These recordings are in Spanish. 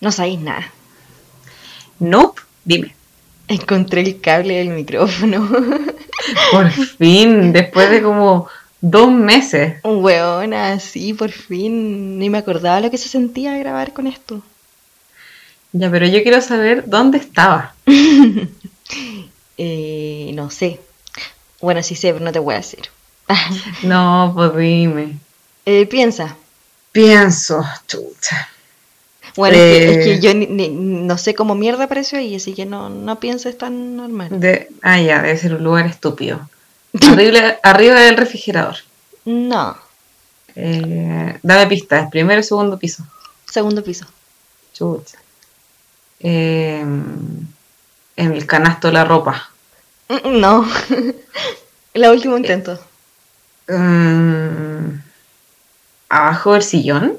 No sabéis nada. Nope, dime. Encontré el cable del micrófono. Por fin, después de como dos meses. Weona, sí, por fin. Ni me acordaba lo que se sentía grabar con esto. Ya, pero yo quiero saber dónde estaba. Eh, no sé. Bueno, sí sé, pero no te voy a decir. No, pues dime. Eh, piensa. Pienso, chucha. Bueno, es, que, es Eh. que yo ni- ni- no sé cómo mierda apareció ahí, así que no, no pienses tan normal. De... Ah, ya, debe ser un lugar estúpido. Arriba, arriba del refrigerador. No, Eh, dame pistas, primero segundo piso. segundo piso. Chucha. Eh, en el canasto de la ropa. Mm, No, el último intento. Mm, abajo del sillón.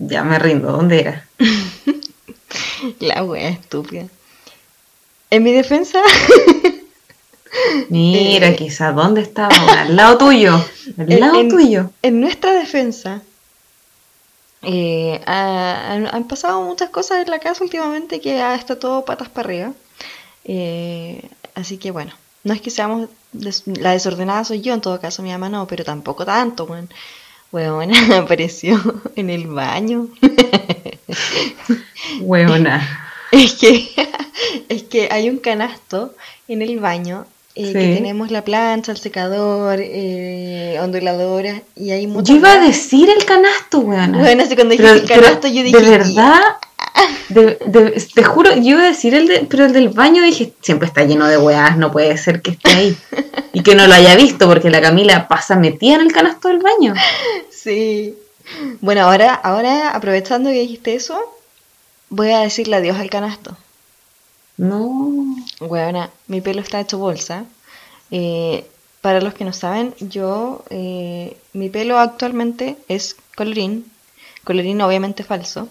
Ya me rindo, ¿dónde era? la wea estúpida. En mi defensa, Mira, Eh. quizás, ¿dónde estaba? Al lado tuyo. Al En- lado en- tuyo. en nuestra defensa, eh, ha- han, pasado muchas cosas en la casa últimamente que ha- está todo patas para arriba. Eh, así que bueno, no es que seamos des- la desordenada soy yo en todo caso, mi mamá no, pero tampoco tanto, weón. Weón, apareció en el baño. Huevona. Es que, es que hay un canasto en el baño eh, que tenemos la plancha, el secador, eh, onduladoras y hay muchas Yo iba a decir el canasto, weona. Bueno, así cuando dijiste el canasto yo dije... De verdad, de- de- te juro, yo iba a decir el de, pero el del baño dije, siempre está lleno de weas, no puede ser que esté ahí. Y que no lo haya visto, porque la Camila pasa metida en el canasto del baño. Sí. Bueno, ahora, ahora aprovechando que dijiste eso, voy a decirle adiós al canasto. No. Bueno, mi pelo está hecho bolsa. Eh, para los que no saben, yo, eh, mi pelo actualmente es colorín, colorín obviamente falso,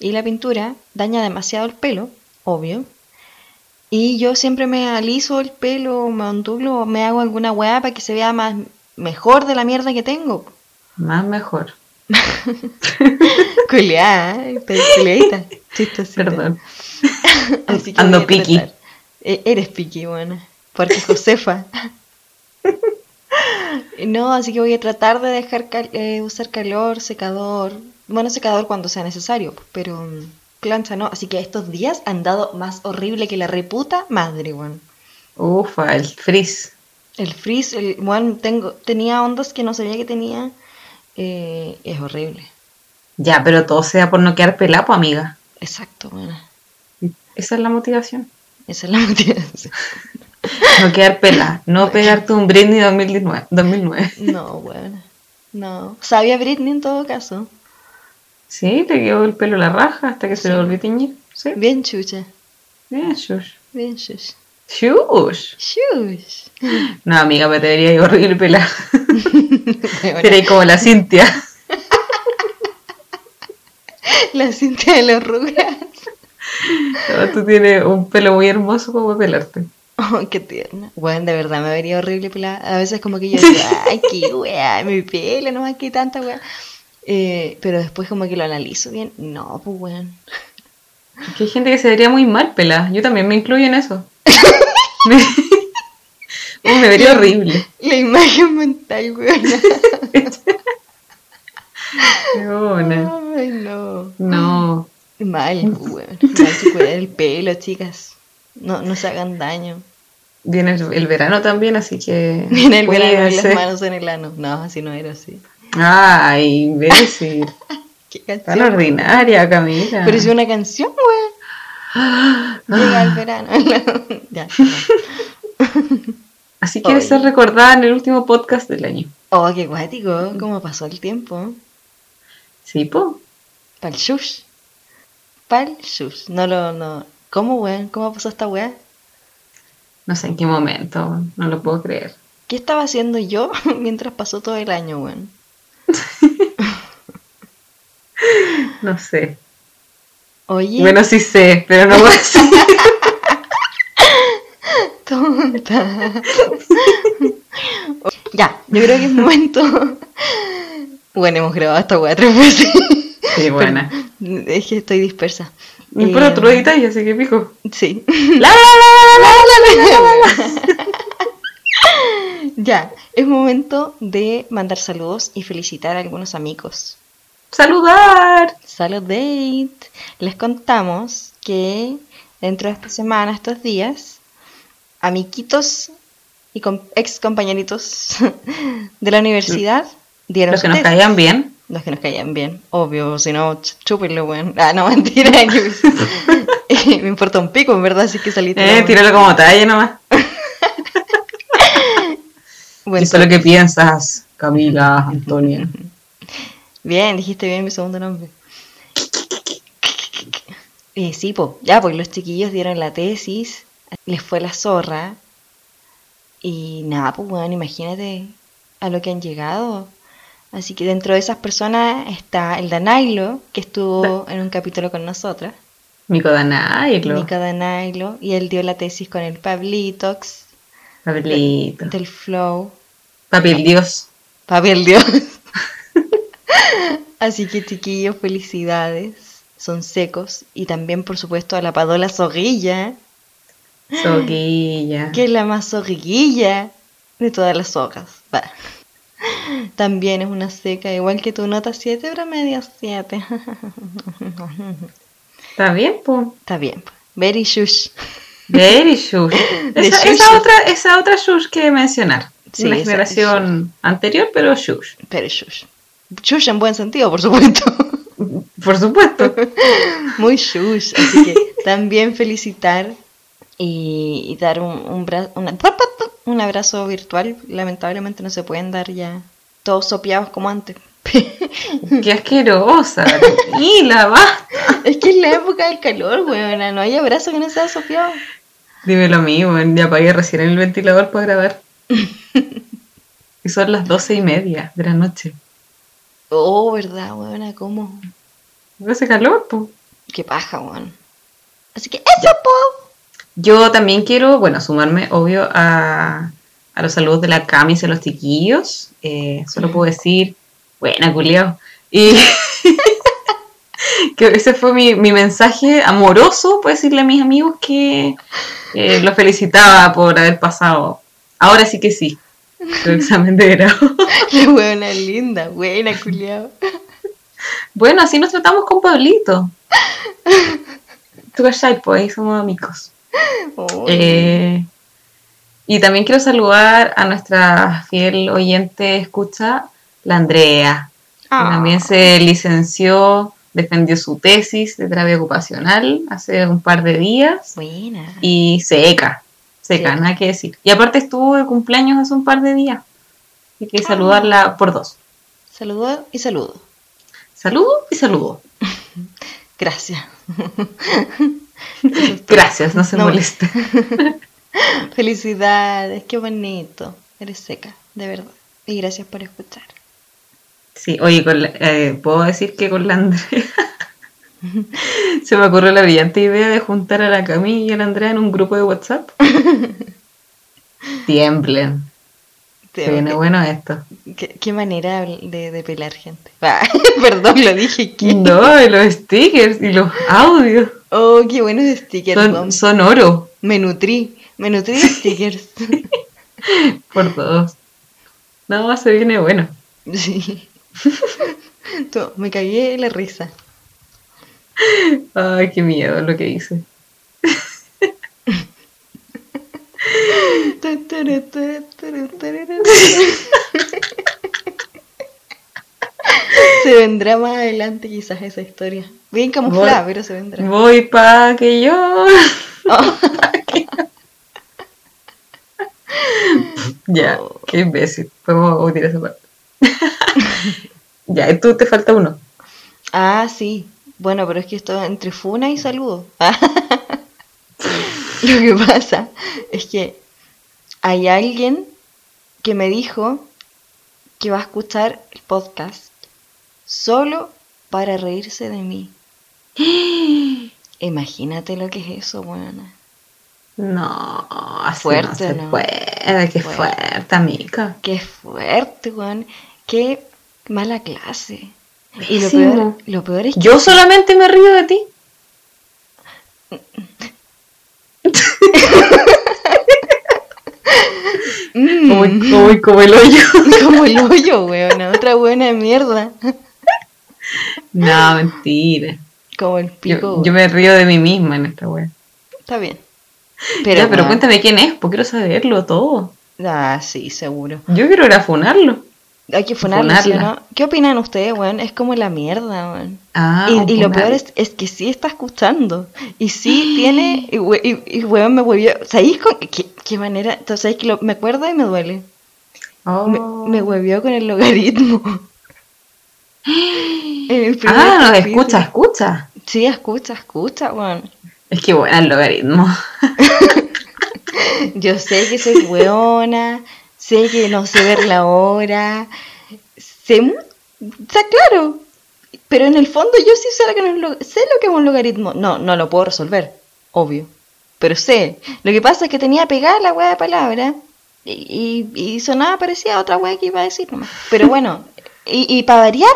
y la pintura daña demasiado el pelo, obvio. Y yo siempre me aliso el pelo, me ondulo, me hago alguna weá para que se vea más mejor de la mierda que tengo. Más mejor. Culeada, ¿eh? Culeadita, chistosita. Perdón. Así que Ando piqui. E- Eres piqui, buena. Porque Josefa. no, así que voy a tratar de dejar cal- eh, usar calor, secador. Bueno, secador cuando sea necesario, pero mm, plancha no. Así que estos días han dado más horrible que la reputa madre, weón. Ufa, el frizz. El frizz, el, bueno, tengo, tenía ondas que no sabía que tenía. eh, es horrible. Ya, pero todo sea por no quedar pelapo, amiga. Exacto, bueno. Esa es la motivación. Esa es la motivación. No quedar pela, no pegarte un Britney 2019. 2009. No, bueno. No. Sabía Britney en todo caso. Sí, le quedó el pelo a la raja hasta que se le volvió a teñir. Sí. Bien chucha. Bien, shush. Bien shush. Shush. Shush. No, amiga, me te vería ir horrible pela. Bueno, Sería como la Cintia. la cinta de los Rugrats. No, tú tienes un pelo muy hermoso como pelarte. Oh, qué tierna. Bueno, de verdad me vería horrible pelada. A veces como que yo digo, ay, qué weá, mi pelo, no más que tanta weá. Eh, pero después como que lo analizo bien. No, pues weón. Es que hay gente que se vería muy mal pelada. Yo también me incluyo en eso. me, Uy, me vería horrible. La imagen mental, weón. Ay, no. No. Mal, weón. Mal que cuidar el pelo, chicas. No, no se hagan daño. Viene el, el verano también, así que. Viene el verano y las manos en el ano. No, así no era así. Ay, imbécil. Qué Tan canción. ordinaria, Camila. Pero es una canción, weón. Llega el verano. ya. Así quieres ser recordada en el último podcast del año. Oh, qué guático. ¿Cómo pasó el tiempo? Sí, po. Pal shush. Pal shush. No lo, no. ¿Cómo, weón? ¿Cómo pasó esta weá? No sé en qué momento, no lo puedo creer. ¿Qué estaba haciendo yo mientras pasó todo el año, weón? No sé. Oye, Bueno, sí sé, pero no voy a decir. tonta. ya, yo creo que es momento. Bueno, hemos grabado esta weá tres veces. Sí, buena. Es que estoy dispersa. Eh, tú lo editas y así que pico. Sí. La, la, la, la, la, la, la. Ya, es momento de mandar saludos y felicitar a algunos amigos. Saludar. Salud date. Les contamos que dentro de esta semana, estos días, amiguitos y com- ex compañeritos de la universidad dieron Los que nos caían bien. Los que nos caían bien, obvio, si no, ch- chúpenlo, weón. Ah, no, mentira. me importa un pico, en verdad, es que saliste. Eh, tíralo como talla nomás. Buen Eso es lo que piensas, Camila, Antonia. Bien, dijiste bien mi segundo nombre. Eh, sí, pues, ya, pues los chiquillos dieron la tesis, les fue la zorra. Y nada, pues, bueno, imagínate a lo que han llegado. Así que dentro de esas personas está el Danailo, que estuvo en un capítulo con nosotras. Mico Danaylo. Mica Danailo, y él dio la tesis con el Pablitox Pablito. del Flow. Papi el Dios. Papi el Dios. Así que chiquillos, felicidades. Son secos. Y también, por supuesto, a la Padola Zorrilla, Soquilla. que es la más zorriguilla de todas las hojas. Va. También es una seca, igual que tu nota 7, pero medio 7. ¿Está bien, po? Está bien. pues. Very shush. Very shush. Esa, esa otra, esa otra shush que mencionar. Sí, Una generación anterior, pero shush. Pero shush. Shush en buen sentido, por supuesto. Por supuesto. Muy shush. Así que también felicitar y, y dar un, un, bra- una- un abrazo virtual. Lamentablemente no se pueden dar ya todos sopeados como antes. Qué asquerosa. Y la basta. es que es la época del calor, weona. No hay abrazo que no sea sopeado. Dime lo mismo, ya apagué recién el ventilador para grabar. y son las doce y media de la noche. Oh, ¿verdad, weona? ¿Cómo? ¿No hace calor, po? Qué paja, weón. Así que eso, po. Yo también quiero, bueno, sumarme, obvio, a, a los saludos de la Camis y a los chiquillos. Eh, solo puedo decir, buena, culiao. Y que ese fue mi, mi mensaje amoroso, puedo decirle a mis amigos que eh, los felicitaba por haber pasado. Ahora sí que sí, el examen de grado. La weona linda, buena, culiao. Bueno, así nos tratamos con Pablito. Tú cachai, pues ahí somos amigos. Oh, Eh, y también quiero saludar a nuestra fiel oyente escucha, la Andrea, que ah. también se licenció, defendió su tesis de terapia ocupacional hace un par de días Buena. y seca, seca, Sí. nada que decir. Y aparte estuvo de cumpleaños hace un par de días. Hay que Ah. saludarla por dos. Saludo y saludo. Saludo y saludo. Gracias. Gracias, no se No. moleste. Felicidades, qué bonito. Eres seca, de verdad. Y gracias por escuchar. Sí, oye, con la- eh, puedo decir que con la Andrea se me ocurrió la brillante idea de juntar a la Cami y a la Andrea en un grupo de WhatsApp. Tiemblen. Se viene bueno esto. ¿Qué, qué manera de, de pelar gente. Ah, perdón, lo dije. ¿qué? No, y los stickers y los audios Oh, qué buenos stickers. son, oro Me nutrí. Me nutrí de stickers. por todos. No, se viene bueno. sí. Tú, me cagué la risa. Ay, qué miedo lo que hice. Se vendrá más adelante quizás esa historia. Bien camuflada, Voy- pero se vendrá. Voy pa' que yo. Oh. Ya, Oh. qué imbécil. Podemos omitir esa parte. ya, tú te falta uno. Ah, sí. Bueno, pero es que esto entre funa y saludo. Lo que pasa es que hay alguien que me dijo que va a escuchar el podcast solo para reírse de mí. Imagínate lo que es eso, buena. No, así Fuerte, no se ¿no? puede, qué Fuerte. fuerte, amiga. Qué fuerte, weón. Qué mala clase. Y lo peor, lo peor es que Yo solamente me río de ti. Como, como, como el hoyo. como el hoyo, weón. Otra buena mierda. No, mentira. Como el pico. Yo, weón. yo me río de mí misma en esta wea. Está bien. Pero, ya, pero weón, cuéntame quién es, porque quiero saberlo todo. Ah, sí, seguro. Yo quiero ir a funarlo. Hay que funarlo, ¿sí o Funarla. no? ¿Qué opinan ustedes, weón? Es como la mierda, weón. Ah, y, y lo peor es, es que sí está escuchando. Y sí tiene. Y, y, y weón me huevió. ¿Sabéis con qué, qué manera? Entonces, ¿sabéis que lo- me acuerdo y me duele? Oh. Me, me huevió con el logaritmo. El Ah, capítulo. escucha, escucha. Sí, escucha, escucha, weón. Es que bueno el logaritmo. Yo sé que soy weona, sé que no sé ver la hora, sé, mu- está claro, pero en el fondo yo sí sé lo que, es un lo- sé lo que es un logaritmo. No, no lo puedo resolver, obvio, pero sé. Lo que pasa es que tenía pegada la wea de palabra y, y, y sonaba parecía a otra wea que iba a decir nomás. Pero bueno, y, y para variar,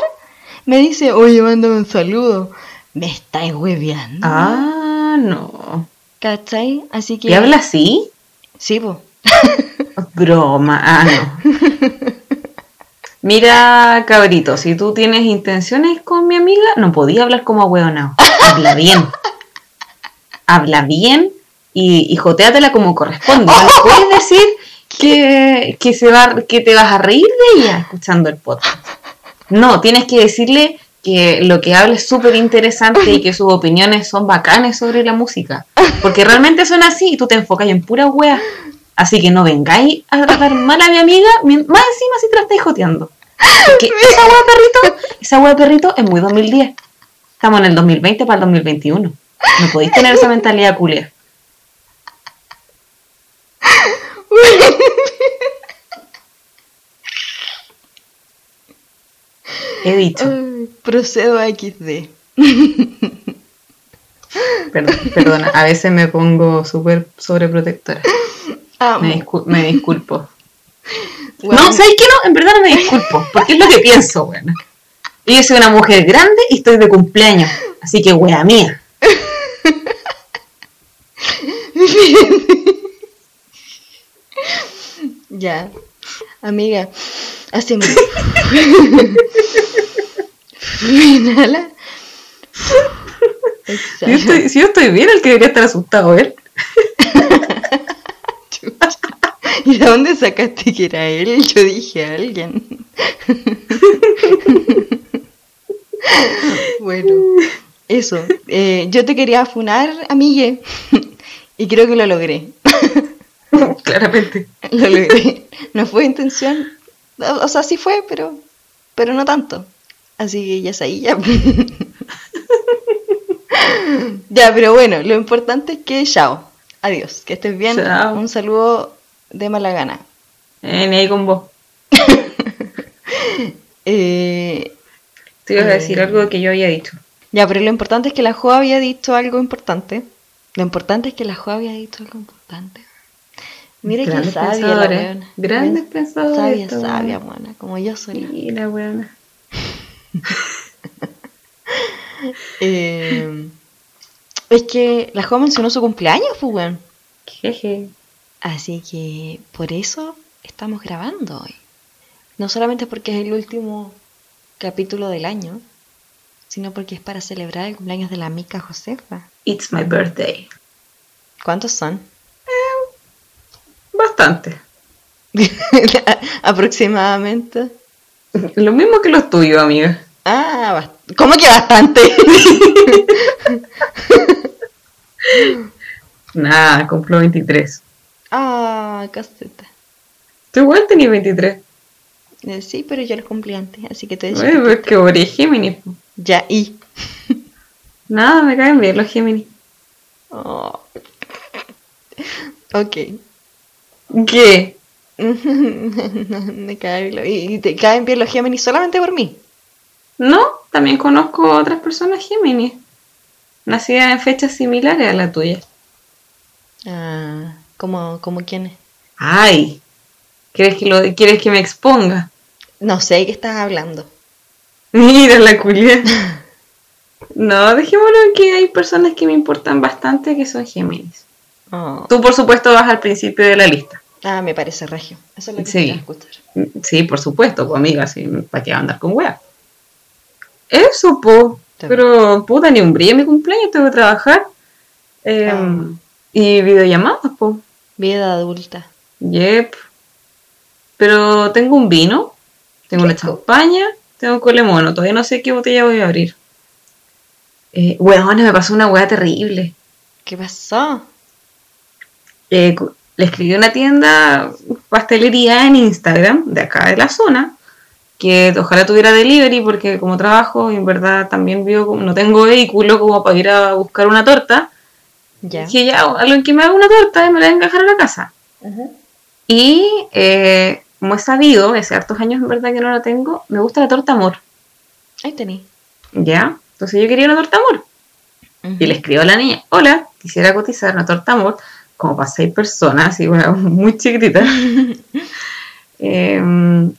me dice, oye, mándame un saludo. Me estáis hueveando. Ah, no. ¿Cachai? Así que... ¿Y habla así? Sí, pues. Broma. Ah, no. Mira, cabrito, si tú tienes intenciones con mi amiga, no podía hablar como ahueonao. Habla bien. Habla bien y, y joteatela como corresponde. No puedes decir que, que, se va, que te vas a reír de ella escuchando el podcast. No, tienes que decirle que lo que habla es súper interesante y que sus opiniones son bacanes sobre la música. Porque realmente son así y tú te enfocas en pura wea. Así que no vengáis a tratar mal a mi amiga, mi- más encima si te la estáis joteando. Porque esa wea perrito, esa wea perrito es muy 2010. Estamos en el 2020 para el 2021. No podéis tener esa mentalidad culia. He dicho. Procedo a XD. Perdón, perdona, a veces me pongo súper sobreprotectora. Amo. Me, discul- me disculpo. Bueno, No, ¿sabes qué no? En verdad no me disculpo, porque es lo que pienso, weón. Yo soy una mujer grande y estoy de cumpleaños, así que wea mía. Ya. Amiga, hacemos. Inhala. Si yo, estoy, si yo estoy bien, el que debería estar asustado, ¿eh? ¿Y de dónde sacaste que era él? Yo dije a alguien. bueno, eso. Eh, yo te quería funar, amigue. y creo que lo logré. Claramente. Lo logré. No fue intención. O o sea, sí fue, pero, pero no tanto. Así que ya es ahí, ya. ya, pero bueno, lo importante es que chao. Adiós. Que estés bien. Chao. Un saludo de mala gana. Eh, ni ahí con vos. Eh, Te ibas a Eh. decir algo que yo había dicho. ya, pero lo importante es que la Jo había dicho algo importante. Lo importante es que la Jo había dicho algo importante. Mira qué sabia la weona. Grandes pensadores. Sabia, sabia, mona. Como yo soy. Mira, weona. Eh, es que la Jo mencionó su cumpleaños, pues, weón. Jeje. Así que por eso estamos grabando hoy. No solamente porque es el último capítulo del año, sino porque es para celebrar el cumpleaños de la mica Josefa. It's my birthday. ¿Cuántos son? Bastante. Aproximadamente. Lo mismo que los tuyos, amiga. Ah, ¿cómo que bastante? Nada, cumplo 23. ah, caseta. Tú igual tenías 23. Eh, sí, pero yo los cumplí antes, así que te Bueno, decía. pues que ori Géminis. Ya, y. Nada, me caen bien los Géminis. Oh. Ok. ¿Qué? Me cae bien lo- y te caen bien los Géminis solamente por mí. No, también conozco otras personas Géminis. Nacidas en fechas similares a la tuya. Ah, ¿como, como quién es? Ay, ¿quieres que, lo, ¿quieres que me exponga? No sé de qué estás hablando. Mira la culia. No, dejémoslo en que hay personas que me importan bastante que son Géminis. Oh. Tú, por supuesto, vas al principio de la lista. Ah, me parece regio. Eso es lo que Sí. escuchar. Sí, por supuesto, pues amiga, sí, ¿para qué andar con wea? Eso, po. Pero, puta, ni un brillo en mi cumpleaños, tengo que trabajar. Eh, Ah. Y videollamadas, po. Vida adulta. Yep. Pero tengo un vino, tengo una champaña, tengo un colemono. Todavía no sé qué botella voy a abrir. Eh, me pasó una wea terrible. ¿Qué pasó? Eh, le escribí a una tienda pastelería en Instagram de acá de la zona que ojalá tuviera delivery porque como trabajo y en verdad también vivo no tengo vehículo como para ir a buscar una torta Ya. dije ya alguien que me haga una torta y me la a dejar a la casa y eh, como he sabido hace hartos años en verdad que no la tengo me gusta la torta amor Ahí tení. ya entonces yo quería una torta amor y le escribo a la niña, hola, quisiera cotizar una torta amor como para seis personas, y bueno, muy chiquitita. Eh,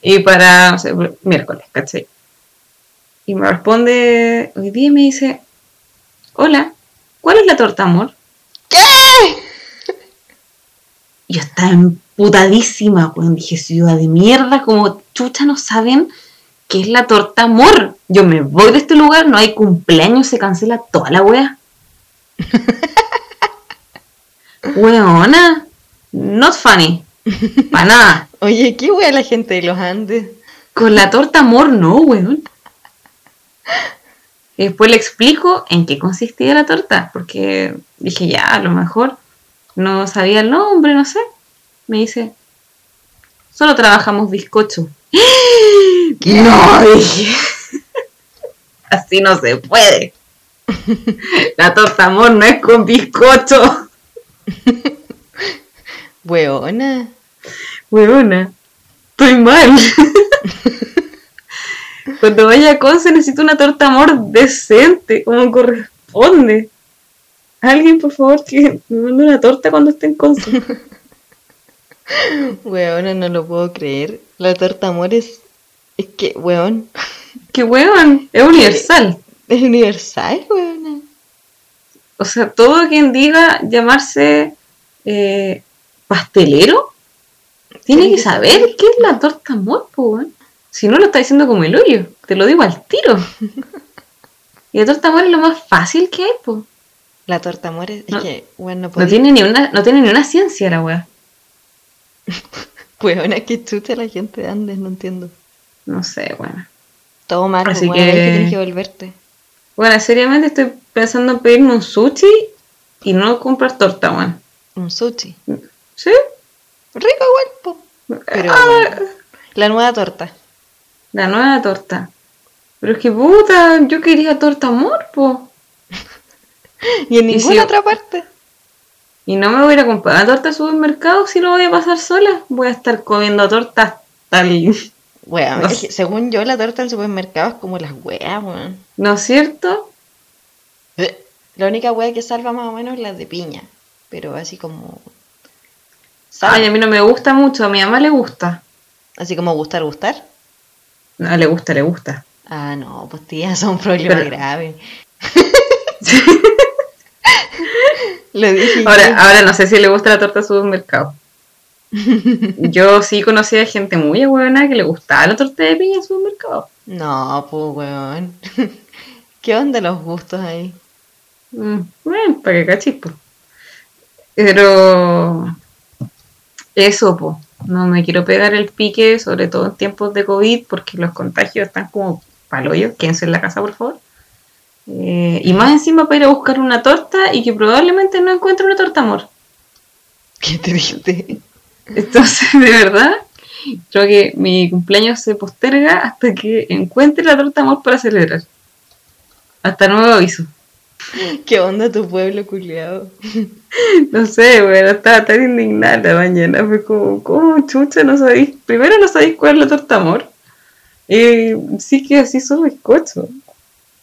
y para, no sé, miércoles, ¿cachai? Y me responde hoy día y me dice, hola, ¿cuál es la torta amor? ¿Qué? Yo estaba emputadísima, pues dije, ciudad de mierda, como chucha no saben qué es la torta amor. Yo me voy de este lugar, no hay cumpleaños, se cancela toda la wea. Weona, not funny, para nada. Oye, qué wea la gente de los Andes. Con la torta amor no, weón. Y después le explico en qué consistía la torta, porque dije, ya, a lo mejor no sabía el nombre, no sé. Me dice, solo trabajamos bizcocho. No, dije, así no se puede. La torta amor no es con bizcocho. Weona. Huevona, estoy mal. Cuando vaya a Conce necesito una torta amor decente, como corresponde. Alguien, por favor, que me mande una torta cuando esté en Conce. Weona, no lo puedo creer. La torta amor es. Es que, weón. ¡Qué huevón! Es universal. Es universal, weona. O sea, todo quien diga llamarse eh, pastelero tiene que saber qué es la torta amor, po, weón. Si no lo está diciendo como el hoyo, te lo digo al tiro. Y la torta amor es lo más fácil que hay, po. La torta amor es, No- que, weón, no tiene ni una, no tiene ni una ciencia la weá. Weona, que chucha la gente de Andes, no entiendo. No sé, bueno. Todo mal, Así weona, que- que tienes que volverte. Bueno, seriamente estoy pensando en pedirme un sushi y no comprar torta, weón. Un sushi. ¿Sí? Rico igual, po. Pero Ah, la nueva torta. la nueva torta. Pero es que puta, yo quería torta amor, po. Y en ¿Y ninguna si- otra parte. Y no me voy a ir a comprar una torta al supermercado si lo voy a pasar sola. Voy a estar comiendo tortas tal. Weón, No es sé. que según yo la torta del supermercado es como las weas, weón. ¿No es cierto? La única wea que salva más o menos es la de piña. Pero así como. Ay, a mí no me gusta mucho, a mi mamá le gusta. Así como gustar, gustar. No, le gusta, le gusta. Ah, no, pues tía, son problemas Pero- graves. Lo dije. yo. Ahora, ahora no sé si le gusta la torta al supermercado. Yo sí conocía gente muy ahueonada que le gustaba la torta de piña al supermercado. No, pues weón. ¿Qué onda los gustos ahí? Mm, bueno, para que cachis, po. Pero eso, po. No me quiero pegar el pique, sobre todo en tiempos de COVID, porque los contagios están como paloyo. Quédense en la casa, por favor. Eh, y más encima para ir a buscar una torta y que probablemente no encuentre una torta amor. Qué triste. Entonces, de verdad, creo que mi cumpleaños se posterga hasta que encuentre la torta amor para celebrar. Hasta nuevo aviso. ¿Qué onda tu pueblo culiado? No sé, bueno, estaba tan indignada mañana. Fue como, ¿cómo chucha no sabéis? Primero no sabéis cuál es la torta amor. Y sí que así son bizcocho.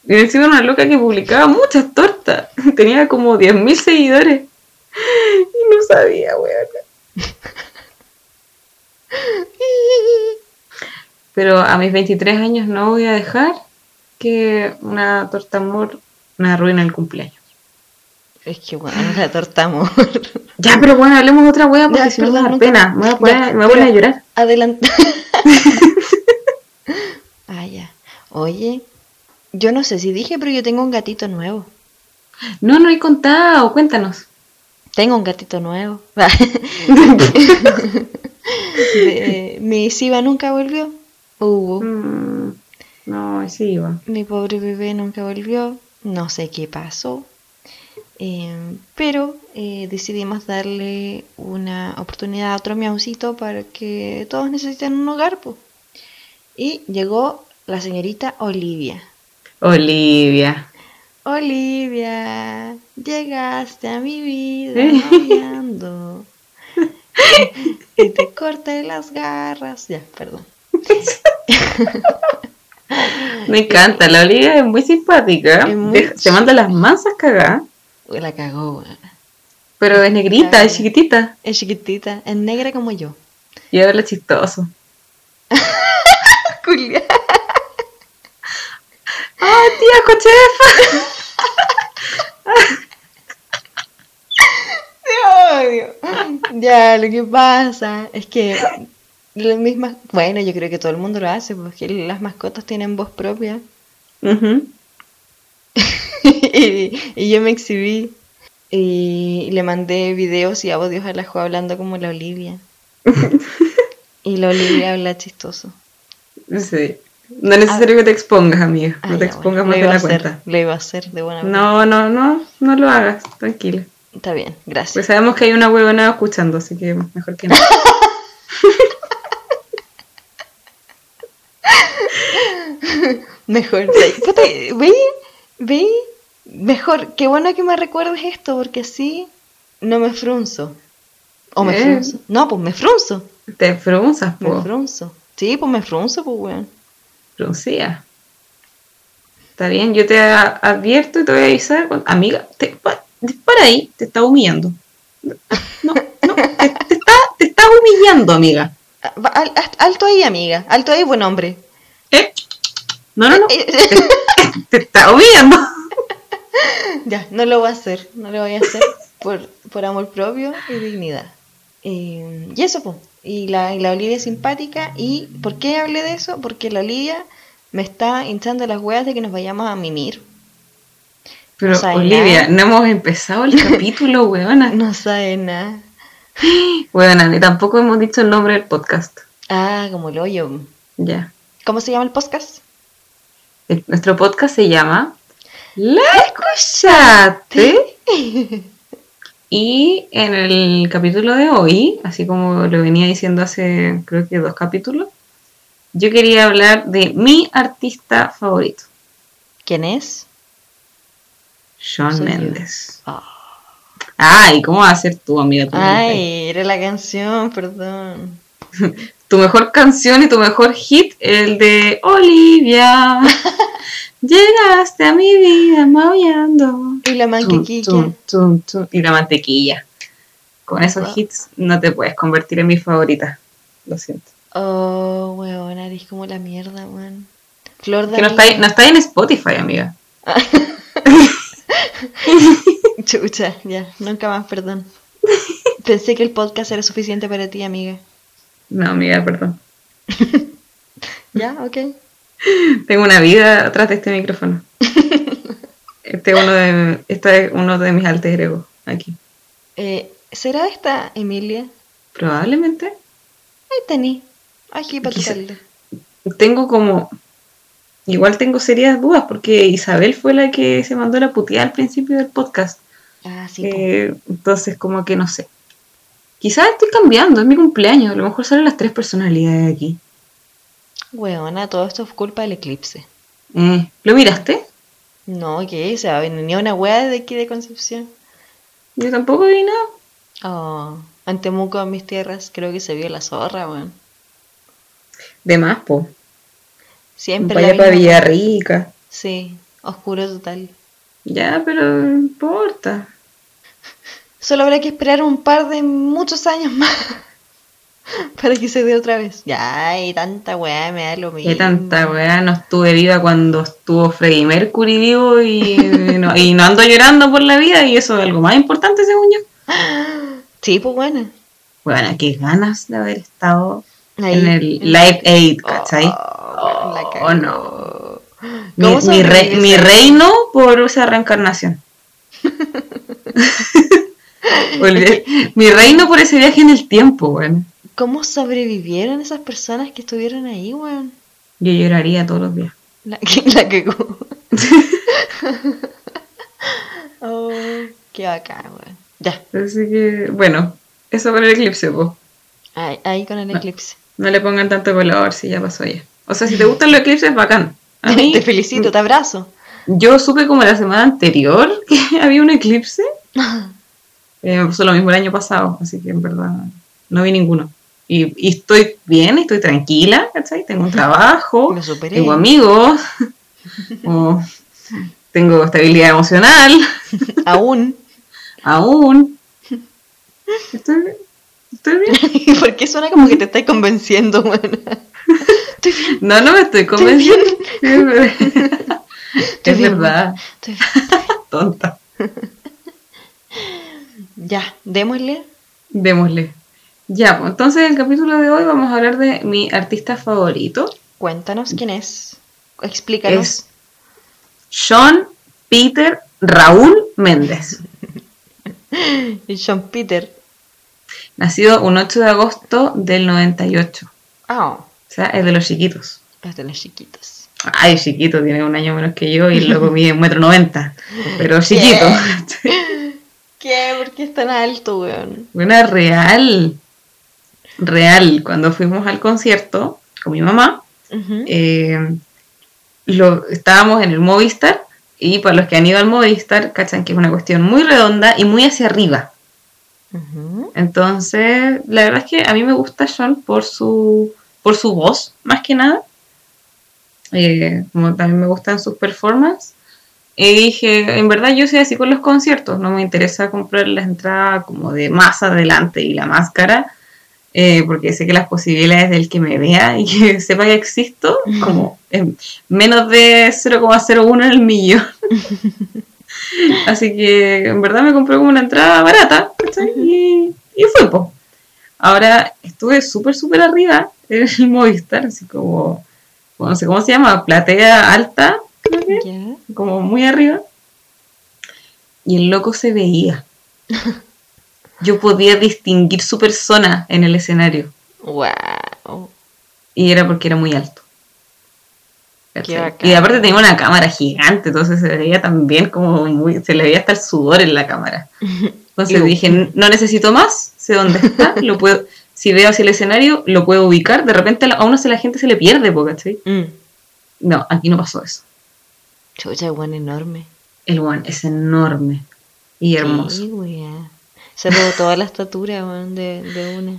Y encima una loca que publicaba muchas tortas. Tenía como 10.000 seguidores. Y no sabía, weón. Pero a mis 23 años no voy a dejar que una torta amor me arruina el cumpleaños. Es que bueno, la torta amor. Ya, pero bueno, hablemos de otra wea porque Ya, si no da pena. Me voy a, Ya, poner- me voy a llorar. Adelante. ah, ya. Oye, yo no sé si dije, pero yo tengo un gatito nuevo. No, no he contado, cuéntanos. Tengo un gatito nuevo. De- mi Siba nunca volvió. Hugo. Mm, no, sí, iba. Mi pobre bebé nunca volvió. No sé qué pasó. Eh, pero eh, decidimos darle una oportunidad a otro miaucito para que todos necesiten un hogar. po. Y llegó la señorita Olivia. Olivia. Olivia, llegaste a mi vida maullando. y te corté las garras. Ya, perdón. Me encanta, la Olivia es muy simpática. Muy Se manda las mansas cagadas, La cagó, weón. pero es negrita, es chiquitita. Es chiquitita, es negra como yo. Y habla chistoso. Julia. ¡Ay, tía Cochefa! Te odio. Ya, lo que pasa es que las mismas, bueno, yo creo que todo el mundo lo hace, porque las mascotas tienen voz propia. Ujú. y, y yo me exhibí y le mandé videos y audios a la Jo hablando como la Olivia. y la Olivia habla chistoso. Sí. No es necesario que te expongas, amiga. Ah, No te ya, expongas bueno, más de la hacer, cuenta. Lo iba a hacer de buena manera. No, no, no, no lo hagas, tranquila. Está bien, gracias. Pues sabemos que hay una huevona escuchando, así que mejor que no. Mejor. ¿Ve? ¿Ve? Mejor. Qué bueno que me recuerdes esto, porque así no me frunzo. ¿O me Eh. frunzo? No, pues me frunzo. Te frunzas, Me po. frunzo. Sí, pues me frunzo, pues, weón. Fruncía. Está bien, yo te advierto y te voy a avisar. cuando- Amiga, te, pa- para ahí, te está humillando. No, no, te, te está, te está humillando, amiga. Ah, al- Alto ahí, amiga. Alto ahí, buen hombre. ¿Eh? No, no, no. Eh, Te está humillando. ya, no lo voy a hacer. No lo voy a hacer por, por amor propio y dignidad. Eh, y eso, pues. Y la, y la Olivia es simpática. ¿Y por qué hablé de eso? Porque la Olivia me está hinchando las huevas de que nos vayamos a mimir. Pero, Olivia, no hemos empezado el capítulo, weona. No sabe nada. Weona, ni tampoco hemos dicho el nombre del podcast. Ah, como el hoyo. Ya. ¿Cómo se llama el podcast? El- nuestro podcast se llama La Escuchate. Y en el capítulo de hoy, así como lo venía diciendo hace creo que dos capítulos, yo quería hablar de mi artista favorito, ¿Quién es? Soy yo. Mendes. Ah. Ay, ¿cómo va a ser tu amiga? Tu, Ay, era la canción, perdón. tu mejor canción y tu mejor hit, el de Olivia. Llegaste a mi vida maullando. Y la tum, tum, tum. Y la mantequilla. Con esos Wow. hits no te puedes convertir en mi favorita. Lo siento. Oh, weón, eres como la mierda, weón. Flor de Que no está, no está en Spotify, amiga. Chucha, ya, nunca más, perdón. Pensé que el podcast era suficiente para ti, amiga. No, amiga, perdón. Ya, ok. Tengo una vida atrás de este micrófono. Este es uno de, este es uno de mis alter ego aquí. Eh, ¿Será esta Emilia? Probablemente. Ahí tení. Aquí para. Tengo como. Igual tengo serias dudas porque Isabel fue la que se mandó la puteada al principio del podcast. Ah, sí. Eh, entonces, como que no sé. Quizás estoy cambiando, es mi cumpleaños. A lo mejor salen las tres personalidades de aquí. Weona, todo esto es culpa del eclipse. Eh, ¿Lo miraste? No, ¿qué? Se va a venir ni una wea de aquí de Concepción. Yo tampoco vi nada. Oh, en Temuco, en mis tierras, creo que se vio la zorra, weón. De más, po. Siempre Vaya para Villarrica. Sí, oscuro total. Ya, pero no importa. Solo habrá que esperar un par de muchos años más. Para que se dé otra vez. Ya, y tanta weá me da lo mismo. Qué tanta weá, no estuve viva cuando estuvo Freddie Mercury vivo y no, y no ando llorando por la vida y eso es algo más importante según yo. Sí, pues bueno. Bueno, qué ganas de haber estado Ahí. en el Live Aid, ¿cachai? Oh, Oh, no. Mi, ¿Cómo mi re- reino por esa reencarnación. Mi reino por ese viaje en el tiempo, weón. ¿Cómo sobrevivieron esas personas que estuvieron ahí, weón? Yo lloraría todos los días. La, la cagó. oh, qué bacán, weón. Ya, Así que, bueno, eso con el eclipse, pues. ahí, ahí con el eclipse. No le pongan tanto color si ya pasó ya. O sea, si te gustan los eclipses, bacán. A mí, Te felicito, te abrazo. yo supe como la semana anterior que había un eclipse. Eh, me pasó lo mismo el año pasado, así que en verdad no vi ninguno. Y, y estoy bien, estoy tranquila, ¿cachai? Tengo un trabajo, tengo amigos, o tengo estabilidad emocional, Aún. aún. Estoy bien. Estoy bien. ¿Por qué suena como que te estás convenciendo? Estoy bien, No, no me estoy convenciendo. Es verdad. Estoy Es verdad. estoy bien. Tonta. Ya, démosle. Démosle. Ya, pues entonces en el capítulo de hoy vamos a hablar de mi artista favorito. Cuéntanos quién es. Explícanos. Es Sean Peter Raúl Méndez. Y Sean Peter. Nacido un 8 de agosto del 98. Ah, O sea, es de los chiquitos. es de los chiquitos. Ay, chiquito, tiene un año menos que yo y luego mide un metro noventa. Pero chiquito. ¿Qué? ¿Por qué es tan alto, weón? Buena real. Real. Cuando fuimos al concierto con mi mamá, eh, lo, estábamos en el Movistar y para los que han ido al Movistar, cachan que es una cuestión muy redonda y muy hacia arriba. Entonces, la verdad es que a mí me gusta Sean por su, por su voz, más que nada. Eh, como también me gustan sus performances. Y dije, en verdad yo soy así con los conciertos, no me interesa comprar la entrada como de más adelante y la máscara, eh, porque sé que las posibilidades del que me vea y que sepa que existo, como en menos de 0,01 en el millón. Así que en verdad me compré como una entrada barata y, y fue po. Ahora estuve súper, súper arriba en el Movistar, así como, no sé cómo se llama, platea alta, creo que. Como muy arriba. Y el loco se veía. Yo podía distinguir su persona en el escenario. Wow. Y era porque era muy alto. Y aparte tenía una cámara gigante, entonces se veía también como muy, se le veía hasta el sudor en la cámara. Entonces Y- dije, no necesito más, sé dónde está, lo puedo, si veo hacia el escenario, lo puedo ubicar, de repente a uno se la gente se le pierde, ¿cachai? Mm. No, aquí no pasó eso. Chucha, weón enorme. El one es enorme y hermoso. Sí, weón. Se robó toda la estatura, de, de una.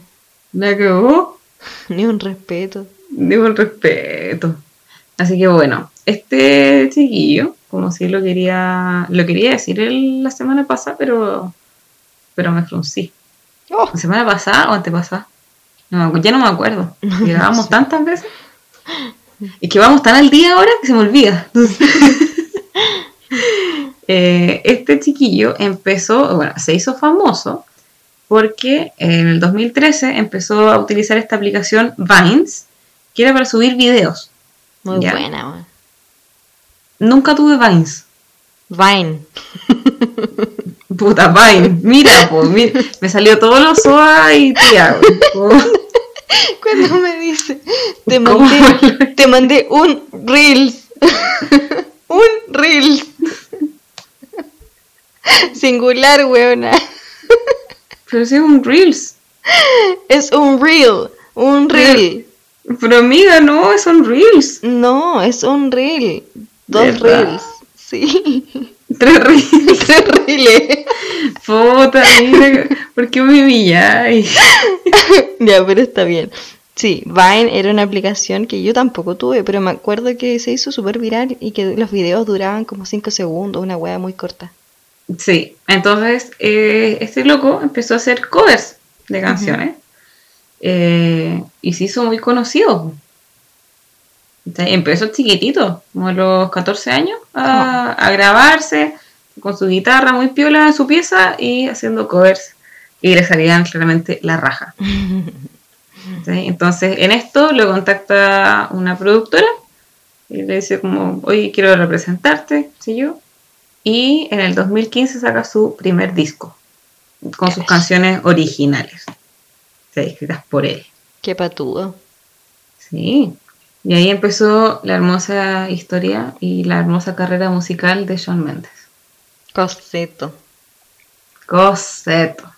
La cagó, Ni un respeto. digo el respeto. Así que bueno, este chiquillo, como si lo quería, lo quería decir el- la semana pasada, pero, pero me fruncí. Oh, ¿La semana pasada o antepasada? No, ya no me acuerdo. No Grabamos sé. tantas veces. Es que vamos tan al día ahora que se me olvida. Eh, este chiquillo empezó, bueno, se hizo famoso porque en el 2013 empezó a utilizar esta aplicación Vines, que era para subir videos. muy Ya. buena. Nunca tuve Vines. Vine. Puta, Vine. Mira, mira, me salió todo lo soa y tía. Cuando me dice, te mandé, te mandé un Reels. Un Reels. Singular, weona. Pero si es un Reels. Es un Reel. Un Reel. Pero amiga, no, son Reels. No, es un Reel. Dos ¿Verdad? Reels. Sí. Tres Reels. Tres Reels. Puta, mira, ¿por qué me humilláis? ya, pero está bien. Sí, Vine era una aplicación que yo tampoco tuve, pero me acuerdo que se hizo súper viral y que los videos duraban como 5 segundos, una wea muy corta. Sí, entonces eh, este loco empezó a hacer covers de canciones. eh, y se hizo muy conocido. Empezó chiquitito, como a los 14 años, a, a grabarse con su guitarra muy piola en su pieza y haciendo covers. Y le salían claramente la raja. Entonces, en esto lo contacta una productora y le dice como, oye, quiero representarte, ¿sí yo? Y en el 2015 saca su primer disco con sus canciones originales, ¿sí? escritas por él. Qué patudo. Sí. Y ahí empezó la hermosa historia y la hermosa carrera musical de Shawn Mendes. Coseto. Coseto.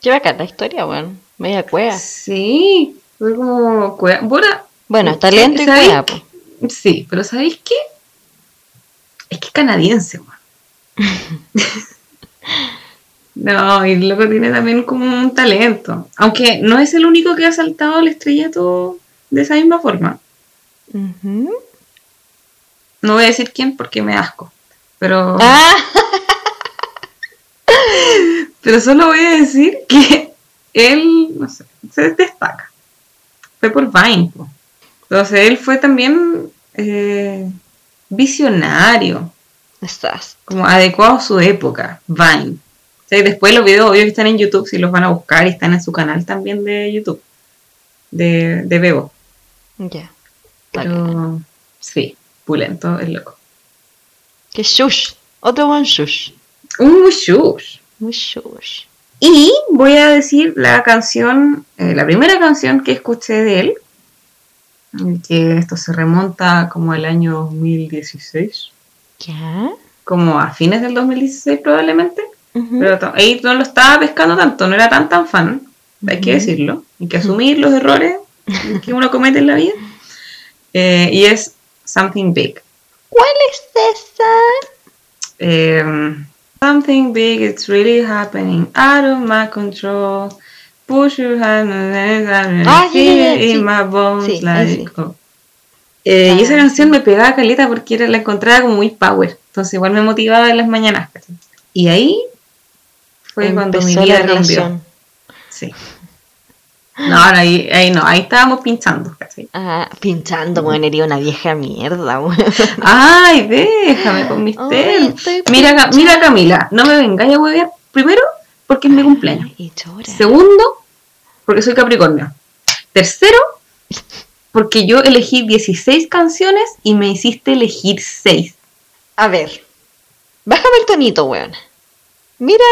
Qué bacán la historia, weón. Media cueva. Sí, fue como... cue- Bueno, Bueno, talento y ¿sabéis cueva. Sí, pero ¿sabéis qué? Es que es canadiense, weón. no, y luego tiene también como un talento. Aunque no es el único que ha saltado al estrellato de esa misma forma. Ujú. No voy a decir quién porque me asco. Pero, Ah, pero solo voy a decir que él, no sé, se destaca. Fue por Vine. po. Entonces él fue también eh, visionario. estás. como adecuado a su época, Vine. O sea, después los videos obvio que están en YouTube, si los van a buscar y están en su canal también de YouTube, de, de Bebo. Ya. Pero sí, pulento, es loco. Que shush. Otro buen shush. Un shush. Muy shush. Y voy a decir la canción, eh, la primera canción que escuché de él, que esto se remonta como al año 2016, ¿Ya? como a fines del 2016 probablemente. Ujú. Pero to- ahí no lo estaba pescando tanto, no era tan tan fan, hay que decirlo, hay que asumir los errores que uno comete en la vida. Eh, y es Something Big. ¿Cuál es esa? Eh, something big, it's really happening, out of my control. Push your hand and Ah, sí, sí, feel sí, it in sí. my bones Sí, like sí. oh. Eh, y esa Ah. canción me pegaba caleta porque era, la encontraba como muy power. Entonces igual me motivaba en las mañanas. Y ahí fue cuando mi vida la cambió. Sí. No, no, ahí, ahí no, ahí estábamos pinchando. Ah, pinchando, weón, eres una vieja mierda, weón. Ay, déjame con mis Ay, Mira, mira Camila, no me vengáis a huevear. Primero, porque es mi cumpleaños. Segundo, porque soy Capricornio. Tercero, porque yo elegí 16 canciones y me hiciste elegir 6. A ver, bájame el tonito, weón. Mira,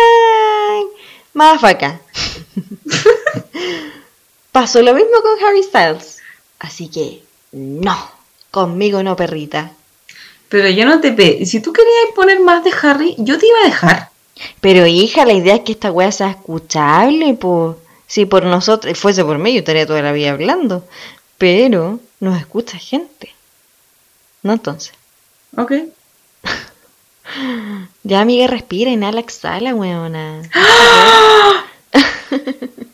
más vaca. Pasó lo mismo con Harry Styles. Así que, no, conmigo no, perrita. Pero yo no te pedí. Si tú querías poner más de Harry, yo te iba a dejar. Pero hija, la idea es que esta weá sea escuchable, pues. Si por nosotros, fuese por mí, yo estaría toda la vida hablando. Pero nos escucha gente. No entonces. Ok. Ya, amiga, respira, inhala, exhala, weona.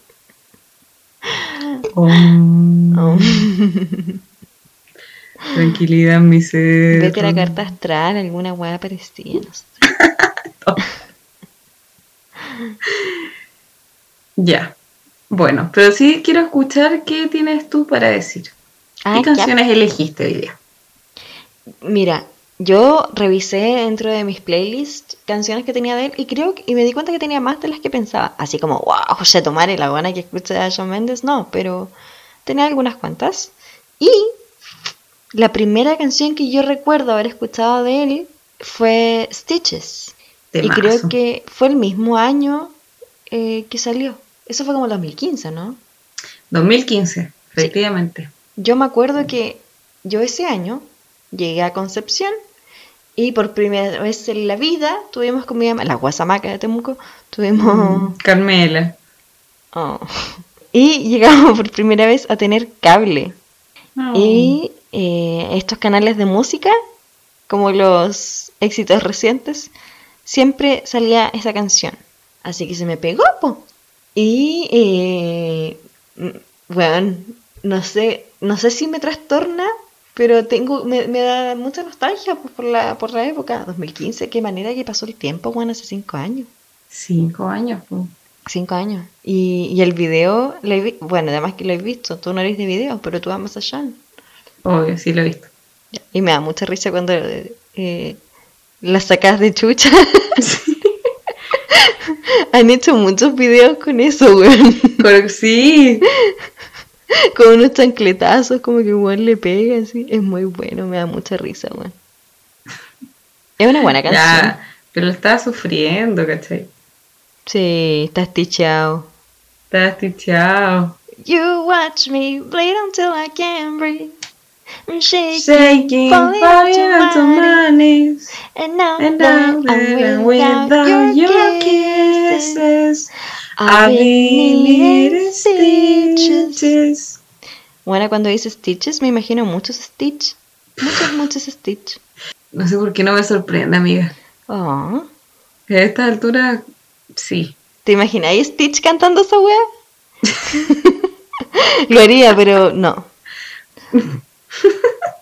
Oh. Tranquilidad, mi ser. Vete a la carta astral, alguna weá parecida, no sé. Ya. Bueno, pero sí quiero escuchar qué tienes tú para decir. Ah, ¿Qué ya. canciones elegiste hoy día? Mira, yo revisé dentro de mis playlists canciones que tenía de él y creo que, y me di cuenta que tenía más de las que pensaba. Así como, wow, José Tomare, la buena que escucha a Shawn Mendes, no, pero tenía algunas cuantas. Y la primera canción que yo recuerdo haber escuchado de él fue Stitches. Y creo que fue el mismo año eh, que salió. Eso fue como el 2015, ¿no? 2015, efectivamente. Yo me acuerdo que yo ese año llegué a Concepción y por primera vez en la vida tuvimos con mi mamá, la Guasamaca de Temuco, tuvimos... Mm, Carmela. oh. Y llegamos por primera vez a tener cable. Oh. Y eh, estos canales de música, como los éxitos recientes, siempre salía esa canción. Así que se me pegó, po. Y, eh, bueno, no sé, no sé si me trastorna, pero tengo, me, me da mucha nostalgia pues, por la, por la época. 2015, qué manera que pasó el tiempo, bueno, hace cinco años. Cinco años. po. Cinco años. Y, y el video, lo he bueno, además que lo he visto, tú no eres de video, pero tú amas a Sean. Obvio, sí lo he visto. Y me da mucha risa cuando eh, las sacas de chucha. Han hecho muchos videos con eso, weón. Pero sí. Con unos chancletazos, como que igual le pega, así. Es muy bueno, me da mucha risa, weón. Es una buena canción. Ya, pero estaba sufriendo, ¿cachai? Sí, está sticheado. Estaba estichado. You watch me bleed until I can't breathe. I'm shaking, Shaking, falling onto my knees. and now And that now that I'm I'm without without your your kisses, kisses, Needing needing stitches. Bueno, cuando dice stitches me imagino muchos stitch. Muchos, muchos stitch. No sé por qué no me sorprende, amiga. Oh. A esta altura, sí. ¿Te imagináis Stitch cantando esa weá? Lo haría, pero no.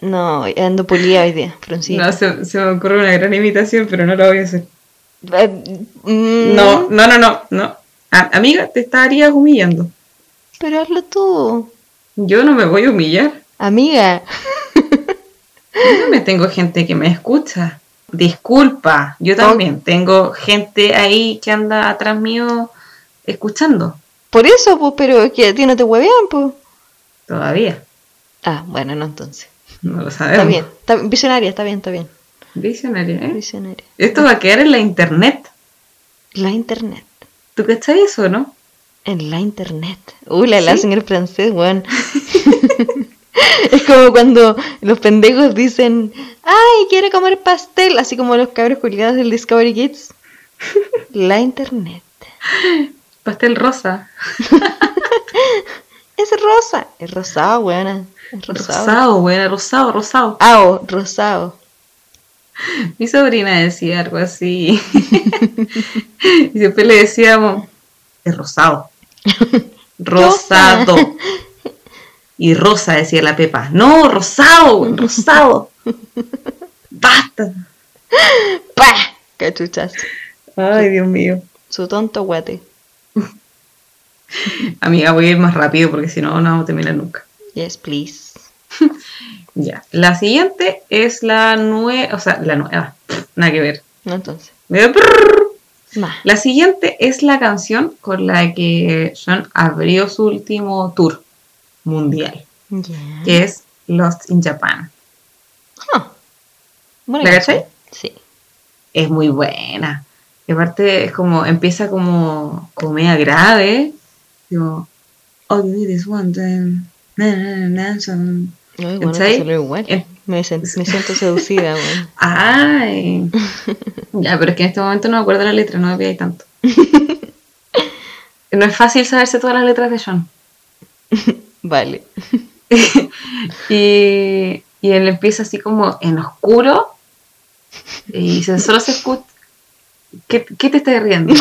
No, ando pulida hoy día, Francina. No, se, se me ocurre una gran imitación, pero no la voy a hacer. Mm, No, no, no, no, no. A- amiga, te estarías humillando. Pero hazlo tú. Yo no me voy a humillar. Amiga. Yo me tengo gente que me escucha. Disculpa, yo también tengo gente ahí que anda atrás mío escuchando. Por eso, pues, pero es que a ti no te huevean, pues. Todavía. Ah, bueno, no entonces. No lo Está sabemos. bien. Está, visionaria, está bien, está bien. Visionaria, ¿eh? Visionaria. Esto va a quedar en la internet. La internet. ¿Tú cachai eso, no? En la internet. Uy, la la ¿Sí? en el francés, weón. es como cuando los pendejos dicen, ay, quiero comer pastel, así como los cabros culiados del Discovery Kids. La internet. Pastel rosa. Es rosa. Es rosado, weona. Es rosado. Rosado, buena, rosado, rosado. Ao, rosado. Mi sobrina decía algo así. y siempre le decíamos, es rosado. Rosado. y rosa, decía la Pepa. No, rosado, rosado. Basta. ¡Pah! Cachuchas. Ay, Dios mío. Su tonto guate. Amiga, voy a ir más rápido porque si no, no vamos a terminar nunca. Yes, please. Ya. La siguiente es la nueva, o sea, la nueva. Nada que ver. No, entonces. Nah. La siguiente es la canción con la que Sean abrió su último tour mundial, Ya. que es Lost in Japan. Ah. Buena ¿La cachai? Sí. Es muy buena. Y aparte es como, empieza como comedia grave. Digo, all you need is one time. Na, na, na, na, son. Ay, bueno, igual. Eh. Me, sen- me siento seducida, weón. Ay. ya, pero es que en este momento no me acuerdo la letra, no me pidáis tanto. no es fácil saberse todas las letras de Sean. Vale. y, y él empieza así como en oscuro y se, solo se escucha. ¿Qué, qué te estás riendo?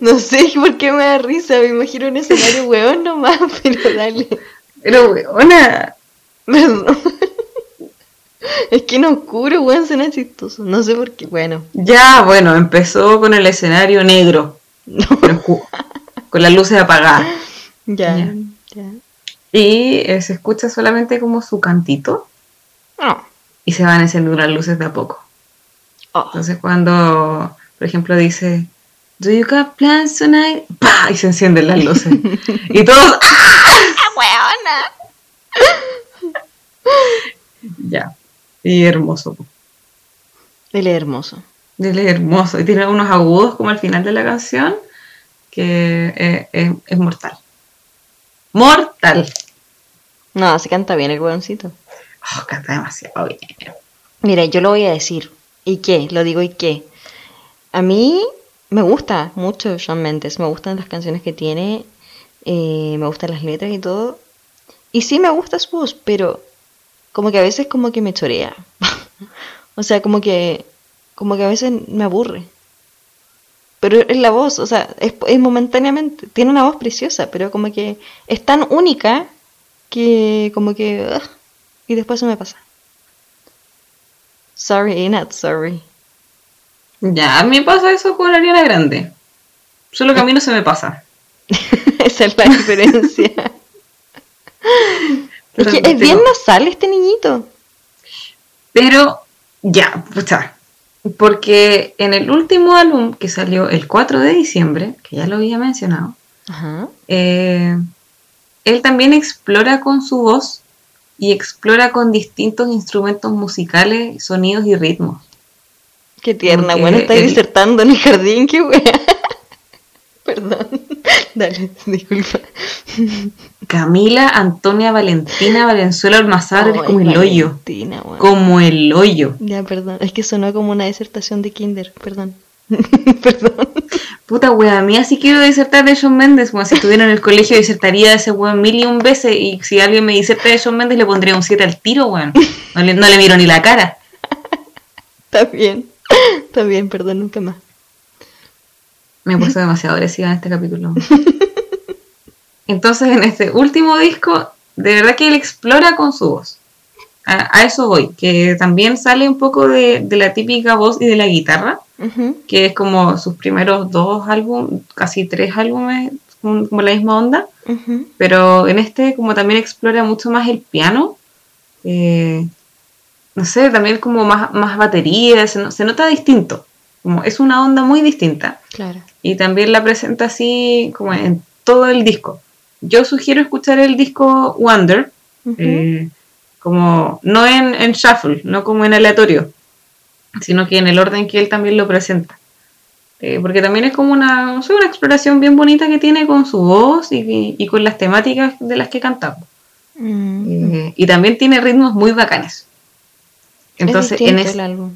No sé por qué me da risa, me imagino un escenario weón nomás, pero dale. Pero, weona, Perdón. Es que en oscuro, weón, suena chistoso. No sé por qué. Bueno, ya, bueno, empezó con el escenario negro, no. con, las luces apagadas. Ya, Ya. ya. Y eh, se escucha solamente como su cantito No. y se van encendiendo las luces de a poco. Oh. Entonces cuando, por ejemplo, dice, ¿Do you got plans tonight? ¡Pah! Y se encienden las luces. y todos, ¡ah! Ya. Y hermoso. Él es hermoso. Él es hermoso. Y tiene unos agudos como al final de la canción que eh, es, es mortal. Mortal. No, se canta bien el weoncito. Oh, canta demasiado bien. Mira, yo lo voy a decir. ¿Y qué? Lo digo y qué. A mí me gusta mucho Shawn Mendes. Me gustan las canciones que tiene. eh, me gustan las letras y todo. Y sí me gusta su voz, pero como que a veces como que me chorea. o sea, como que como que a veces me aburre. Pero es la voz, o sea, es, es momentáneamente. Tiene una voz preciosa, pero como que es tan única que como que... ugh, y después se me pasa. Sorry, not sorry. Ya, a mí pasa eso con Ariana Grande. Solo que a mí no se me pasa. Esa es la diferencia. es que es bien nasal este niñito. Pero, ya, pucha. Porque en el último álbum que salió el 4 de diciembre, que ya lo había mencionado, Ajá. eh, él también explora con su voz y explora con distintos instrumentos musicales, sonidos y ritmos. Qué tierna, Porque bueno, está disertando en el jardín, qué wea. Perdón. Dale, disculpa. Camila Antonia Valentina Valenzuela Almazar es como el hoyo. Como el hoyo. Ya, perdón. Es que sonó como una disertación de kinder. Perdón. perdón. Puta wea, a mí así quiero disertar de Shawn Mendes. Como si estuviera en el colegio, disertaría de ese weón mil y un veces. Y si alguien me diserta de Shawn Mendes, le pondría un 7 al tiro, weón. No le, no le miro ni la cara. Está bien. Está bien, perdón, nunca más. Me puesto demasiado agresiva en este capítulo. Entonces, en este último disco, de verdad que él explora con su voz. A, a eso voy, que también sale un poco de, de la típica voz y de la guitarra, que es como sus primeros dos álbumes, casi tres álbumes, como la misma onda. Pero en este, como también explora mucho más el piano, eh, no sé, también como más, más batería, se nota distinto. Como es una onda muy distinta Claro. y también la presenta así como en todo el disco. Yo sugiero escuchar el disco Wonder, eh, como no en, en shuffle, no como en aleatorio, sino que en el orden que él también lo presenta. Eh, porque también es como una, sé, una exploración bien bonita que tiene con su voz y, y con las temáticas de las que cantamos. Mm. Eh, y también tiene ritmos muy bacanes. Entonces, es en distinto es- el álbum.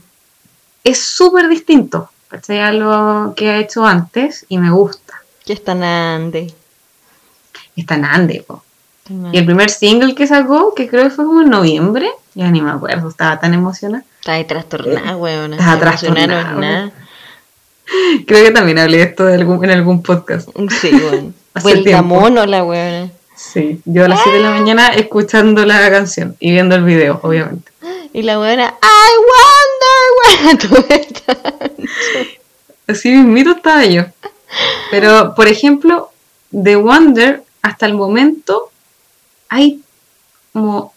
Es súper distinto ¿cachai? a lo que ha hecho antes y me gusta. Que es tan ande. Está en Ande, po. Tan Y el primer single que sacó, que creo que fue como en noviembre, ya ni me acuerdo, estaba tan emocionada. Está ahí trastornada, weón. Estaba trastornada, nada. Creo que también hablé de esto de algún- en algún podcast. Sí, weón. Vuelta mono la weona. Sí, yo a las 7 de la mañana escuchando la canción y viendo el video, obviamente. Y la weona, I wonder. Todo esto. Así mismito estaba yo. Pero, por ejemplo, The Wonder, hasta el momento, hay como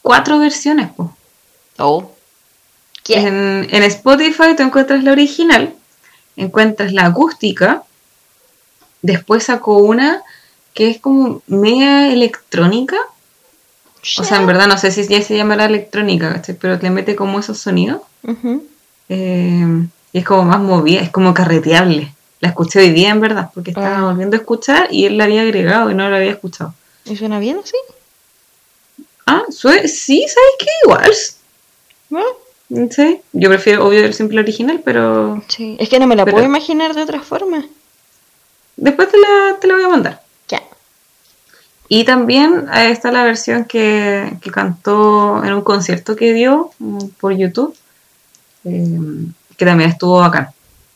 cuatro versiones, po. Oh. En, en Spotify tú encuentras la original, encuentras la acústica, después sacó una que es como media electrónica, o sea, en verdad no sé si ya se llamará electrónica, ¿cachai? pero le mete como esos sonidos, eh, y es como más movida, es como carreteable. La escuché hoy día, en verdad, porque estaba Ah. volviendo a escuchar y él la había agregado y no la había escuchado. ¿Y suena bien así? Ah, sí, ¿sabes qué? Igual. ¿No? Sí, yo prefiero, obvio, el simple original, pero Sí. Es que no me la Pero- puedo imaginar de otra forma. después te la, te la voy a mandar. Y también está la versión que, que cantó en un concierto que dio mm, por YouTube, eh, que también estuvo bacán.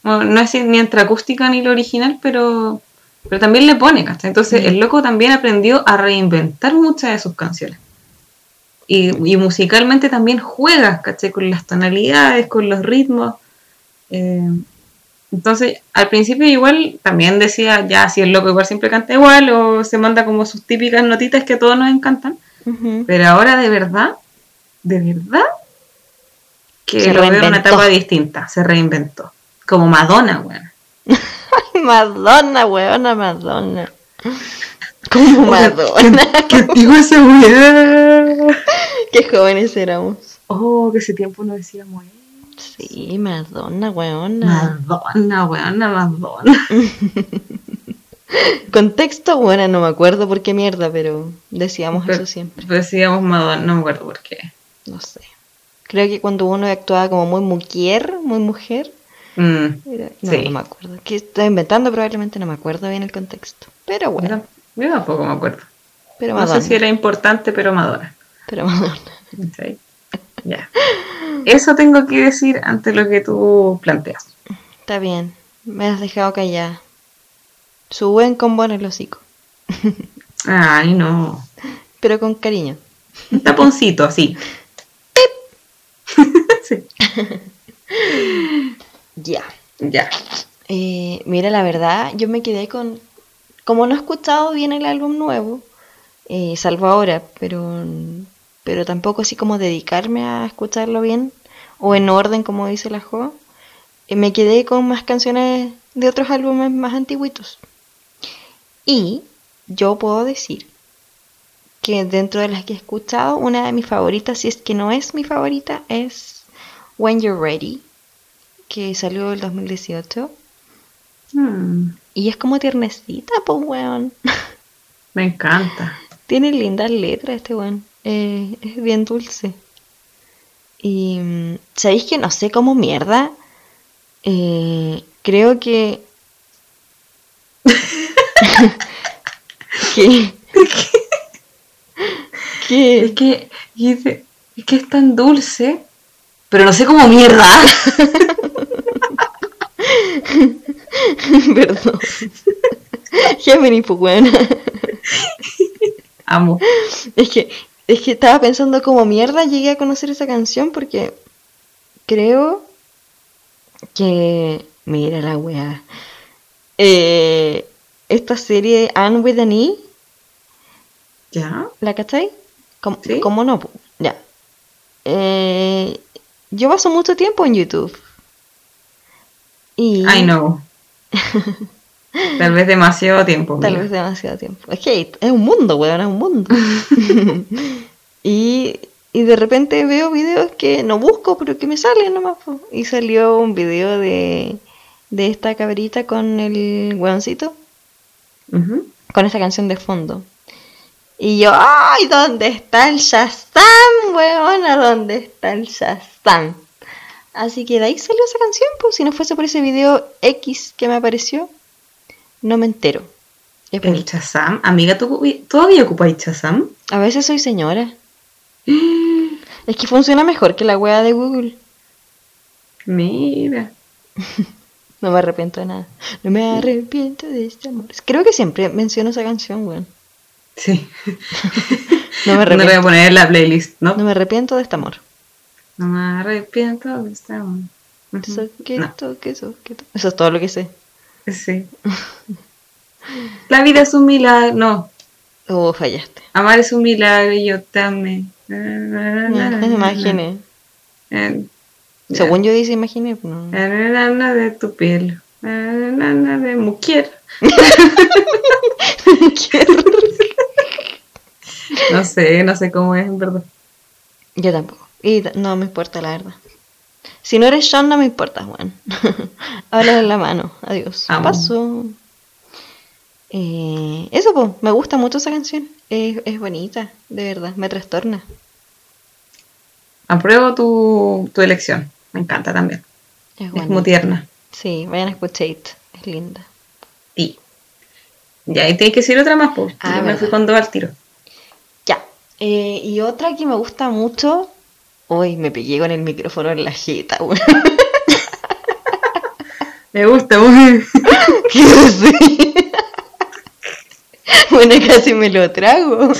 No, no es ni entre acústica ni lo original, pero, pero también le pone, ¿cachai? Entonces Mm. el loco también aprendió a reinventar muchas de sus canciones. Y, y musicalmente también juega, ¿cachai? Con las tonalidades, con los ritmos. Eh, entonces, al principio igual también decía, ya, si el loco igual siempre canta igual o se manda como sus típicas notitas que a todos nos encantan. Pero ahora de verdad, de verdad, que Se lo veo en una etapa distinta, se reinventó. Como Madonna, weón. Madonna, weona, Madonna. Como Madonna. ¿Qué digo ese weón? Qué jóvenes éramos. Oh, que ese tiempo no decíamos eh. Sí, Madonna, weona. Madonna, weón, Madonna. Contexto, bueno, no me acuerdo por qué mierda, pero decíamos Pero- eso siempre. Decíamos Madonna, no me acuerdo por qué. No sé. Creo que cuando uno actuaba como muy mujer, muy mujer, Mm, era- no, Sí. no me acuerdo. Que estoy inventando, probablemente no me acuerdo bien el contexto. Pero bueno, yo, yo tampoco me acuerdo. pero No Madonna. sé si era importante, pero Madonna. Pero Madonna. ¿Sí? Ya. Eso tengo que decir ante lo que tú planteas. Está bien, me has dejado callada. Suben con buen el hocico, Ay, no. pero con cariño. Un taponcito, así. sí. Ya. Ya. Eh, mira, la verdad, yo me quedé con... Como no he escuchado bien el álbum nuevo, eh, salvo ahora, pero, pero tampoco así como dedicarme a escucharlo bien o en orden, como dice la Jo, eh, me quedé con más canciones de otros álbumes más antiguitos. Y yo puedo decir que dentro de las que he escuchado, una de mis favoritas, si es que no es mi favorita, es When You're Ready, que salió el 2018. Hmm, Y es como tiernecita, pues, weón. me encanta. Tiene lindas letras este weón. Eh, es bien dulce. Y mm, sabéis que no sé cómo mierda. eh, creo que. que. Es que. que, y dice, es que es tan dulce, pero no sé cómo mierda. Perdón. Gemini, pues. Amo. Es que, es que estaba pensando como mierda llegué a conocer esa canción porque creo que. Mira la weá. Eh, esta serie Anne with an E, ¿Ya? ¿la cachai? ¿Cómo, Sí. cómo no? Ya. Eh, yo paso mucho tiempo en YouTube. Y I know. Tal vez demasiado tiempo. Tal mira. vez demasiado tiempo. Es que es un mundo, weón, es un mundo. y, y de repente veo videos que no busco, pero que me salen nomás. po. Y salió un video de, de esta cabrita con el weoncito, con esa canción de fondo. Y yo, ¡ay! ¿Dónde está el Shazam, weona? ¿Dónde está el Shazam? Así que de ahí salió esa canción, pues si no fuese por ese video X que me apareció, no me entero. Es El. Chazam. Amiga, ¿tú todavía ocupáis Chazam? A veces soy señora. Es que funciona mejor que la wea de Google. Mira. No me arrepiento de nada. No me arrepiento de este amor. Creo que siempre menciono esa canción, weón. Sí. No me No le voy a arrepiento. poner en la playlist, ¿no? No me arrepiento de este amor. No me arrepiento de esta amor. Ujú. Eso, que No, que. Eso es todo lo que sé. Sí. La vida es un milagro. No, Oh, fallaste. amar es un milagro y yo. Me imaginé. Eh. Según yo dice imaginé. pues, no. Nana de tu piel. Nana de mujer. No sé, no sé cómo es, en verdad. Yo tampoco. Y no me importa, la verdad. Si no eres Sean, no me importa, Juan. Habla en la mano. Adiós. Amo. Paso. Eh, eso, pues, me gusta mucho esa canción. Es, es bonita, de verdad. Me trastorna. Apruebo tu, tu elección. Me encanta también. Es, Es muy tierna. Sí, vayan a escuchar. Es linda. Y. Ya, y tienes que decir otra más, pues. Ah, Yo me fui con dos al tiro. Ya. Eh, y otra que me gusta mucho. Uy, me pegué con el micrófono en la jeta, weón. Me gusta, muy. ¿Qué así? bueno, casi me lo trago.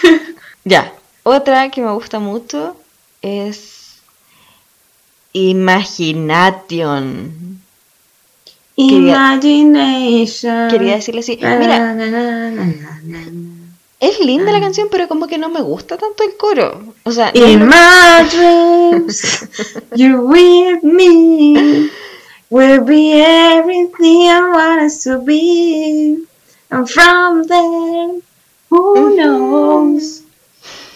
ya, otra que me gusta mucho es Imagination. Quería- Imagination. Quería decirle así, mira, na, na, na, na, na. Es linda Ah. la canción, pero como que no me gusta tanto el coro. O sea, no- In my dreams, you're with me. We'll be everything I want us to be. And from there, who knows?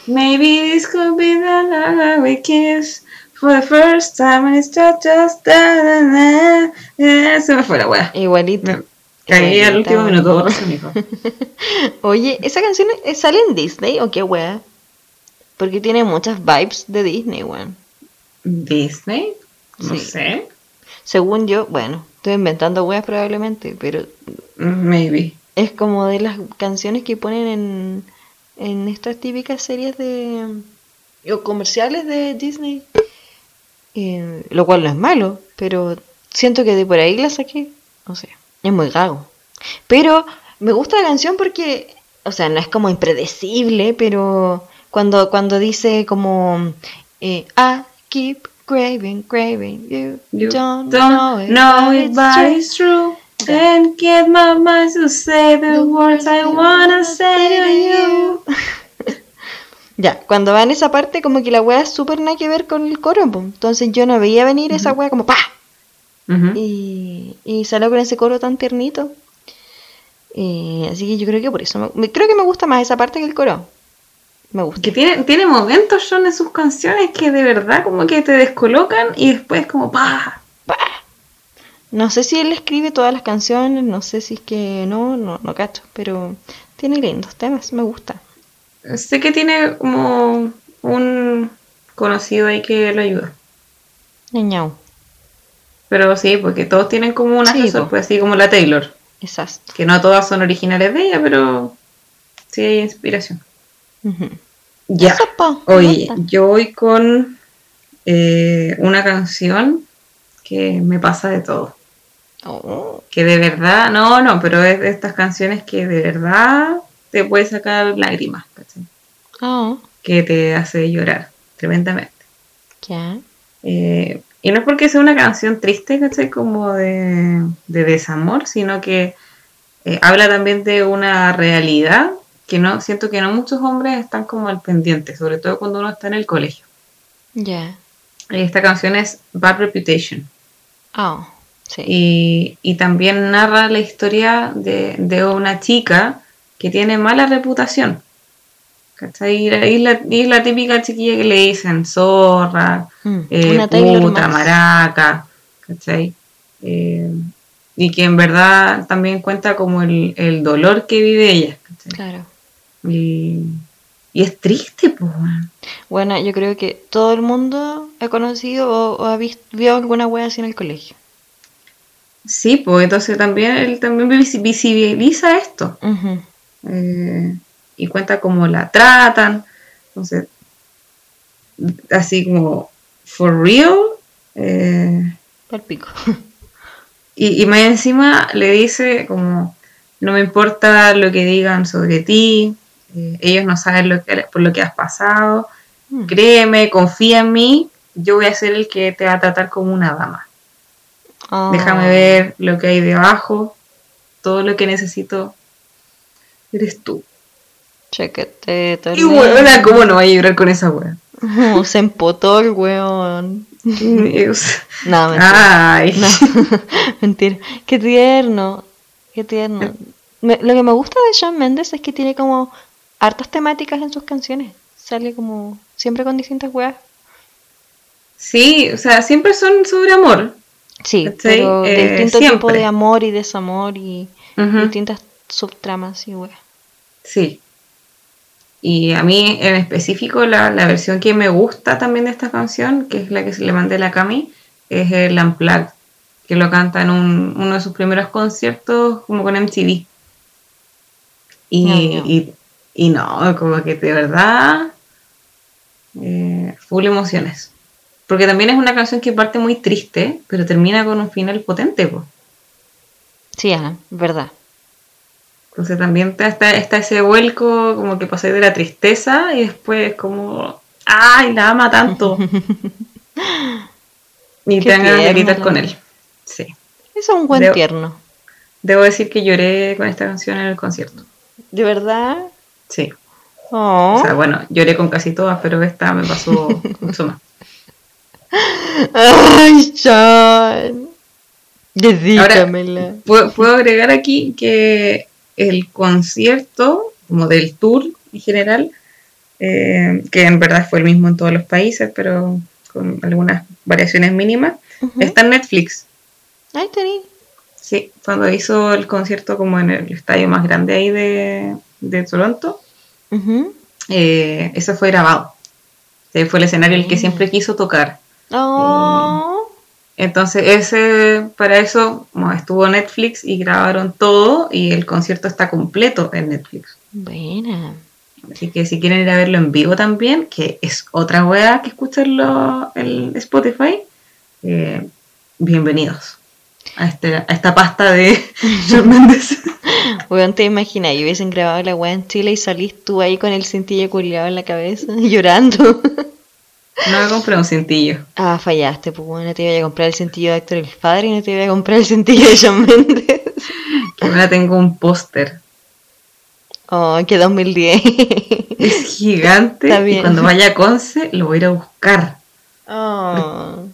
Maybe this could be the love we kiss for the first time and it's just, just da. Eh, Se me fue la wea. igualito. Caí al último minuto. Oye, ¿esa canción sale en Disney o qué wea? Porque tiene muchas vibes de Disney, weón. ¿Disney? No Sí. sé. Según yo, bueno, estoy inventando weas probablemente, pero Maybe. es como de las canciones que ponen en, en estas típicas series de o comerciales de Disney. Eh, lo cual no es malo, pero siento que de por ahí la saqué. No sé, es muy gago. Pero me gusta la canción porque, o sea, no es como impredecible, pero cuando, cuando dice como eh, I keep craving, craving. You, You don't, don't know know it, it, but but it's it's true. And get my mind to say the words I wanna say to you. Ya, cuando va en esa parte, como que la wea es súper nada que ver con el coro, entonces yo no veía venir esa wea como ¡pa! Y, y salió con ese coro tan tiernito. Eh, así que yo creo que por eso, me- me, creo que me gusta más esa parte que el coro. Me gusta. Que tiene, tiene momentos, John, en sus canciones que de verdad como que te descolocan y después como ¡pa! No sé si él escribe todas las canciones, no sé si es que no, no, no cacho, pero tiene lindos temas, me gusta. Sé que tiene como un conocido ahí que lo ayuda. Ñañau, Pero sí, porque todos tienen como un asesor, pues así como la Taylor. exacto. Que no todas son originales de ella, pero sí hay inspiración. Ya. Gusta. yo voy con eh, una canción que me pasa de todo. Oh, Que de verdad, no, no, pero es de estas canciones que de verdad te puede sacar lágrimas, ¿cachai? oh, Que te hace llorar tremendamente. ya. Eh, y no es porque sea una canción triste, ¿cachai? Como de, de desamor, sino que eh, habla también de una realidad que no siento que no muchos hombres están como al pendiente, sobre todo cuando uno está en el colegio. Ya. Esta canción es Bad Reputation Oh, sí. y, y también narra la historia de, de una chica que tiene mala reputación. ¿Cachai? Y la, y la- típica chiquilla que le dicen zorra, Mm, eh, puta, maraca, ¿cachai? Eh, y que en verdad también cuenta como el, el dolor que vive ella, ¿cachai? Claro. Y, y es triste, pues. Bueno, yo creo que todo el mundo ha conocido o, o ha visto, vio alguna wea así en el colegio. Sí, pues entonces también él también visi- visibiliza esto eh, y cuenta cómo la tratan, entonces así como for real eh, pico. Y, y más encima le dice como, no me importa lo que digan sobre ti, eh, ellos no saben lo que, por lo que has pasado, Mm. créeme, confía en mí, yo voy a ser el que te va a tratar como una dama. Oh. Déjame ver lo que hay debajo, todo lo que necesito eres tú. Chequete, todo Y weona, ¿cómo no va a llorar con esa wea? Oh, se empotó el weón. No, mentira. Ay. No, mentira. Qué tierno. Qué tierno. Me- lo que me gusta de Shawn Mendes es que tiene como hartas temáticas en sus canciones. Sale como siempre con distintas weas. Sí, o sea, siempre son sobre amor. Sí, pero de Eh, distinto tipo de amor y desamor y distintas subtramas y weas. Sí. Y a mí en específico la, la versión que me gusta también de esta canción, que es la que se le mandé a la Cami, es el Unplugged, que lo canta en un- uno de sus primeros conciertos como con MTV. Y, No, no. y, y no, como que de verdad, eh, full emociones. Porque también es una canción que parte muy triste, pero termina con un final potente, pues. Sí, Ana, verdad. Entonces también está, ese vuelco como que pasé de la tristeza y después como, ¡ay, la ama tanto! y Qué te de tierno gritar con él. Sí. Eso es un buen Debo- tierno. Debo decir que lloré con esta canción en el concierto. ¿De verdad? Sí. Oh. O sea, bueno, lloré con casi todas, pero esta me pasó mucho más. Ay, Sean. Dedícamela. Puedo, puedo agregar aquí que el concierto, como del tour en general, eh, que en verdad fue el mismo en todos los países, pero con algunas variaciones mínimas, está en Netflix. Ay, tení. Sí, cuando hizo el concierto como en el estadio más grande ahí de, de Toronto, eh, eso fue grabado. Ese fue el escenario el que Mm. siempre quiso tocar. Oh. Entonces, ese, para eso estuvo Netflix y grabaron todo y el concierto está completo en Netflix. Buena. Así que si quieren ir a verlo en vivo también, que es otra wea que escucharlo en Spotify, eh, bienvenidos a, este, a esta pasta de Shawn Mendes. Weón, te imaginas, y hubiesen grabado la weá en Chile y salís tú ahí con el cintillo culiado en la cabeza, llorando. No me compré un cintillo. Ah, fallaste, pues bueno, te iba a comprar el cintillo de Héctor el Padre y no te iba a comprar el cintillo de Shawn Mendes. Ahora tengo un póster. Oh, que 2010. Es gigante. Está Y bien. cuando vaya a Conce lo voy a ir a buscar. Oh.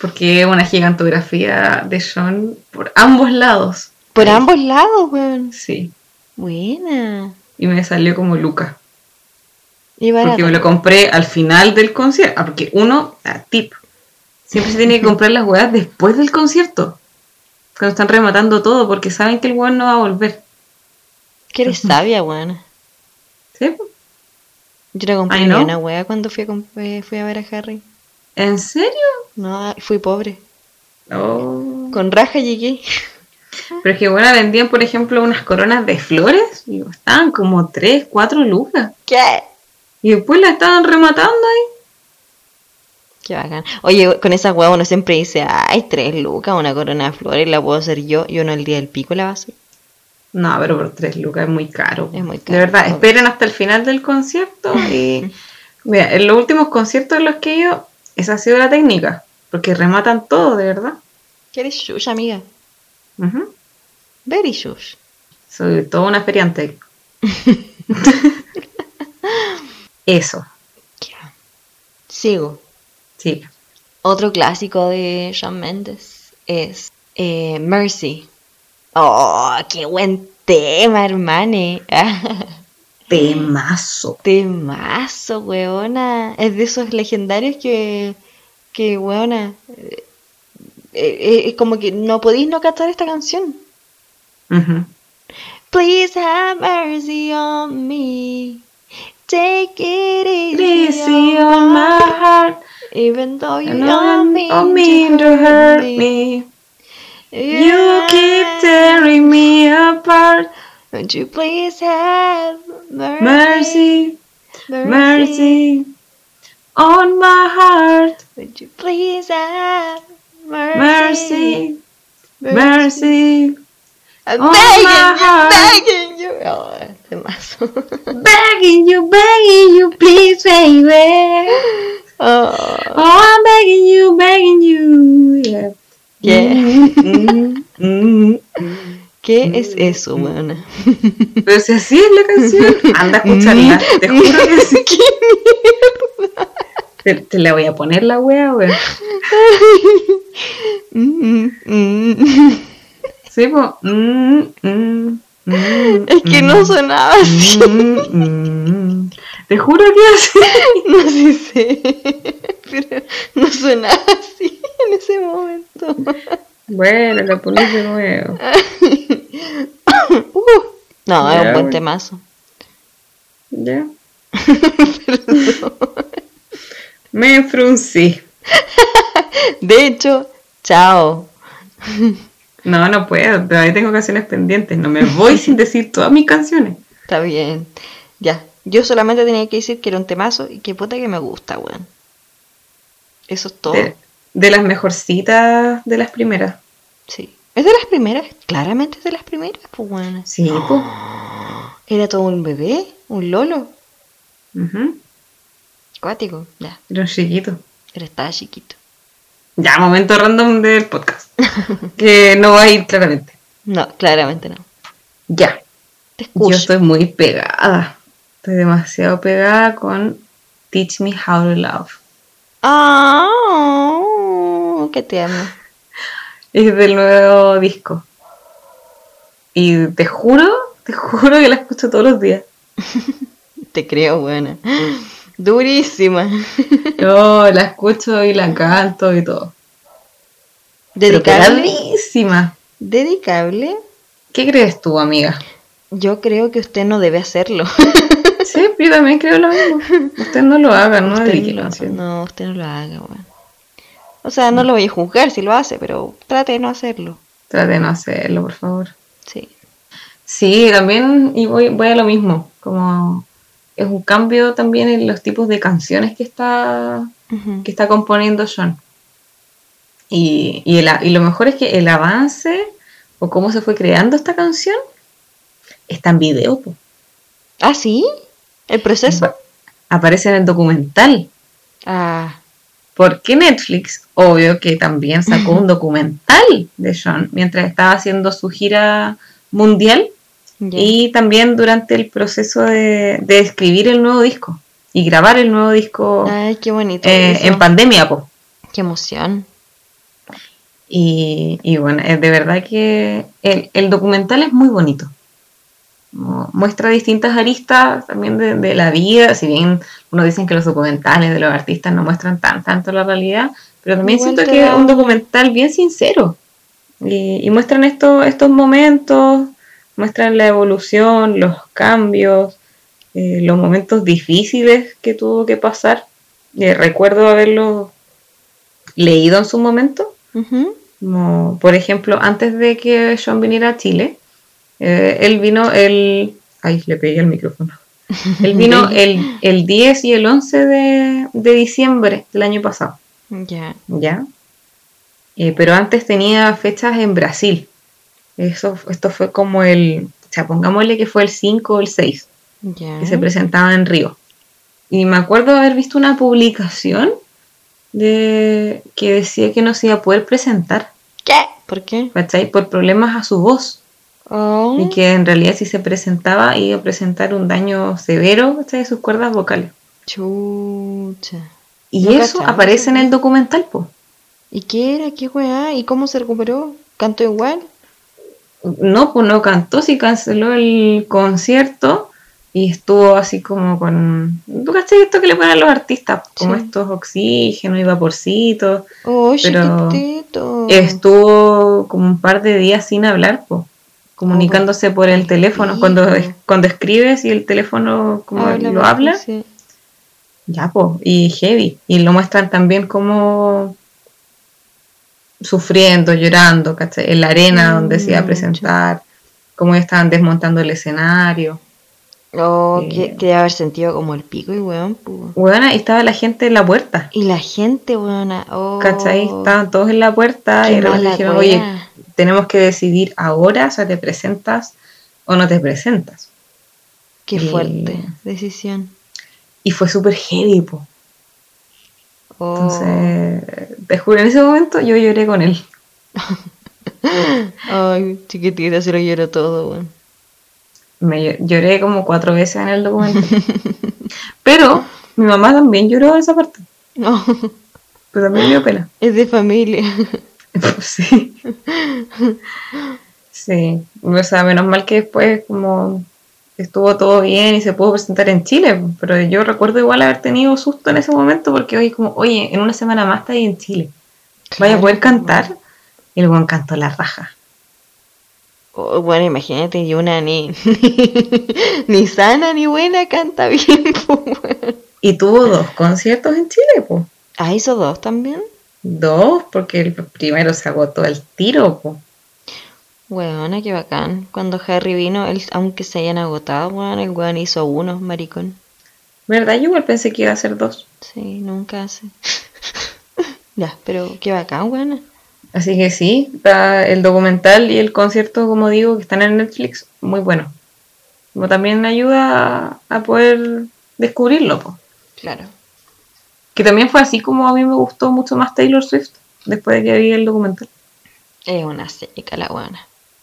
Porque es una gigantografía de Sean por ambos lados. Por ambos lados, weón. Sí. Buena. Y me salió como Luca. Y. Porque me lo compré al final del concierto. Ah, porque uno, ah, tip. Siempre se tiene que comprar las weas después del concierto. Cuando están rematando todo, porque saben que el weón no va a volver. Que eres sabia, weón. ¿Sí? Yo no compré una wea cuando fui a, comp- eh, fui a ver a Harry. ¿En serio? No, fui pobre. Oh. Con raja llegué. Pero es que bueno, vendían, por ejemplo, unas coronas de flores. Y estaban como 3, 4 lucas. ¿Qué? Y después la estaban rematando ahí. Qué bacán. Oye, con esa hueá uno siempre dice, ay, tres lucas, una corona de flores, la puedo hacer yo, y uno el día del pico la va a hacer. No, pero por 3 lucas es muy caro. Es muy De caro. verdad, esperen hasta el final del concierto. Y mira, en los últimos conciertos en los que he ido, esa ha sido la técnica. Porque rematan todo, de verdad. ¿Qué eres shush, amiga? Ujú. Very shush. Soy toda una feriante. Eso, Ya. Sigo. sí. Otro clásico de Shawn Mendes es eh, Mercy. Oh, qué buen tema, hermane. Temazo. Temazo, weona. Es de esos legendarios que, que weona, eh, eh, es como que no podéis no cantar esta canción. Please have mercy on me. Take it easy, on my heart. Even though you don't mean, don't mean to hurt me. You keep tearing me apart. Would you please have mercy? Mercy, mercy on my heart. Would you please have mercy? Mercy, mercy. I'm on begging my heart. Begging you. Oh, temazo. Begging you, begging you, please, baby. Oh, Oh, I'm begging you, begging you. Yeah. yeah. Mm, mm, mm. ¿Qué es eso, weona? Pero si así es la canción, anda a escucharla. Te juro que sí. Te, te la voy a poner la wea, wea. Mm, mm. Sí, po. Mm, Es que no mm, sonaba así. mm. Te juro que así. No sé, sé, pero no sonaba así en ese momento. Bueno, la pones de nuevo. Uh, no, es Ya, un buen temazo. Ya. Me fruncí. De hecho, chao. No, no puedo. Todavía tengo canciones pendientes. No me voy sin decir todas mis canciones. Está bien. Ya. Yo solamente tenía que decir que era un temazo y que puta que me gusta, weón. Eso es todo. De, de las mejorcitas de las primeras. Sí. ¿Es de las primeras? Claramente es de las primeras, pues weón. Sí, pues. Era todo un bebé, un lolo. Ujú. Acuático. Ya. Era un chiquito. Pero estaba chiquito. Ya, momento random del podcast. que no va a ir claramente. No, claramente no. Ya. Te Yo escucho. estoy muy pegada. Estoy demasiado pegada con Teach Me How to Love. Ah, qué tierno. Es del nuevo disco. Y te juro, te juro que la escucho todos los días. Te creo, buena. Durísima. Yo la escucho y la canto y todo. Dedicable. Dedicable. ¿Qué crees tú, amiga? Yo creo que usted no debe hacerlo. Sí, yo también creo lo mismo. Usted no lo haga, no usted no, canciones. no, usted no lo haga, weón. O sea, no lo voy a juzgar si lo hace, pero trate de no hacerlo. Trate de no hacerlo, por favor. Sí. Sí, también, y voy, voy a lo mismo. Como es un cambio también en los tipos de canciones que está, que está componiendo Sean. Y, y, el y lo mejor es que el avance o cómo se fue creando esta canción está en video. po. ¿Ah, sí? ¿El proceso? Aparece en el documental. Ah, Porque Netflix, obvio que también sacó un documental de John mientras estaba haciendo su gira mundial Y también durante el proceso de, de escribir el nuevo disco y grabar el nuevo disco Ay, qué bonito. eh, en pandemia, po. Qué emoción. Y, y bueno, es de verdad que el, el documental es muy bonito. Mu- Muestra distintas aristas también de, de la vida, si bien uno dicen que los documentales de los artistas no muestran tan tanto la realidad, pero también Igual siento que es un documental bien sincero. Y, y muestran estos, estos momentos, muestran la evolución, los cambios, eh, los momentos difíciles que tuvo que pasar. Eh, recuerdo haberlo leído en su momento como, por ejemplo, antes de que John viniera a Chile, eh, él vino el... Ay, le pegué el micrófono. Él vino el, el 10 y el 11 de, de diciembre del año pasado, Ya. ¿ya? Eh, pero antes tenía fechas en Brasil. Eso, esto fue como el... O sea, pongámosle que fue el 5 o el 6 Ya. que se presentaba en Río. Y me acuerdo haber visto una publicación de que decía que no se iba a poder presentar. ¿Qué? ¿Por qué? ¿cachai? Por problemas a su voz. Oh. Y que en realidad si se presentaba iba a presentar un daño severo ¿cachai? de sus cuerdas vocales. Chucha. Y No eso aparece en el documental, po. ¿Y qué era? ¿Qué weá? ¿Y cómo se recuperó? ¿Cantó igual? No, pues no cantó, sí canceló el concierto y estuvo así como con... ¿Tú cachai esto que le ponen a los artistas? Como Sí. estos oxígenos y vaporcitos. Oh, Pero chiquitito. Estuvo como un par de días sin hablar, po. Comunicándose por el teléfono. Cuando, cuando escribes y el teléfono como Habla lo habla, sí. Ya, pues, y heavy. Y lo muestran también como sufriendo, llorando, ¿cachai? En la arena donde se iba a Mm, presentar, cómo estaban desmontando el escenario. Oh, Eh. que, que debe haber sentido como el pico y weón. Bueno, ahí estaba la gente en la puerta, Y la gente, weona. Oh, ¿cachai? Estaban todos en la puerta y mala dijeron, oye, tenemos que decidir ahora, o sea, te presentas o no te presentas. Qué fuerte decisión. Y fue súper heavy, po. Oh. Entonces, te juro, en ese momento yo lloré con él. Ay, chiquitita, se lo lloró todo. Me ll- lloré como cuatro veces en el documento. Pero mi mamá también lloró en esa parte. No, Pero también dio pena. es de familia. sí. Sí. O sea, menos mal que después como estuvo todo bien y se pudo presentar en Chile. Pero yo recuerdo igual haber tenido susto en ese momento porque hoy como, oye, en una semana más está ahí en Chile. Vaya a poder cantar. Y el buen cantó la raja. Oh, bueno, imagínate, y una ni, ni sana ni buena canta bien, po, weón. Y tuvo dos conciertos en Chile, pues. Ah, hizo dos también. Dos, porque el primero se agotó el tiro, pues. Weona, qué bacán. Cuando Harry vino, él, aunque se hayan agotado, weón, el weón hizo uno, maricón. ¿Verdad? Yo igual pensé que iba a ser dos. Sí, nunca hace. ya, pero qué bacán, weona. Así que sí, está el documental y el concierto, como digo, que están en Netflix, muy bueno. Como también ayuda a, a poder descubrirlo. po. Claro. Que también fue así como a mí me gustó mucho más Taylor Swift después de que vi el documental. Es una seca la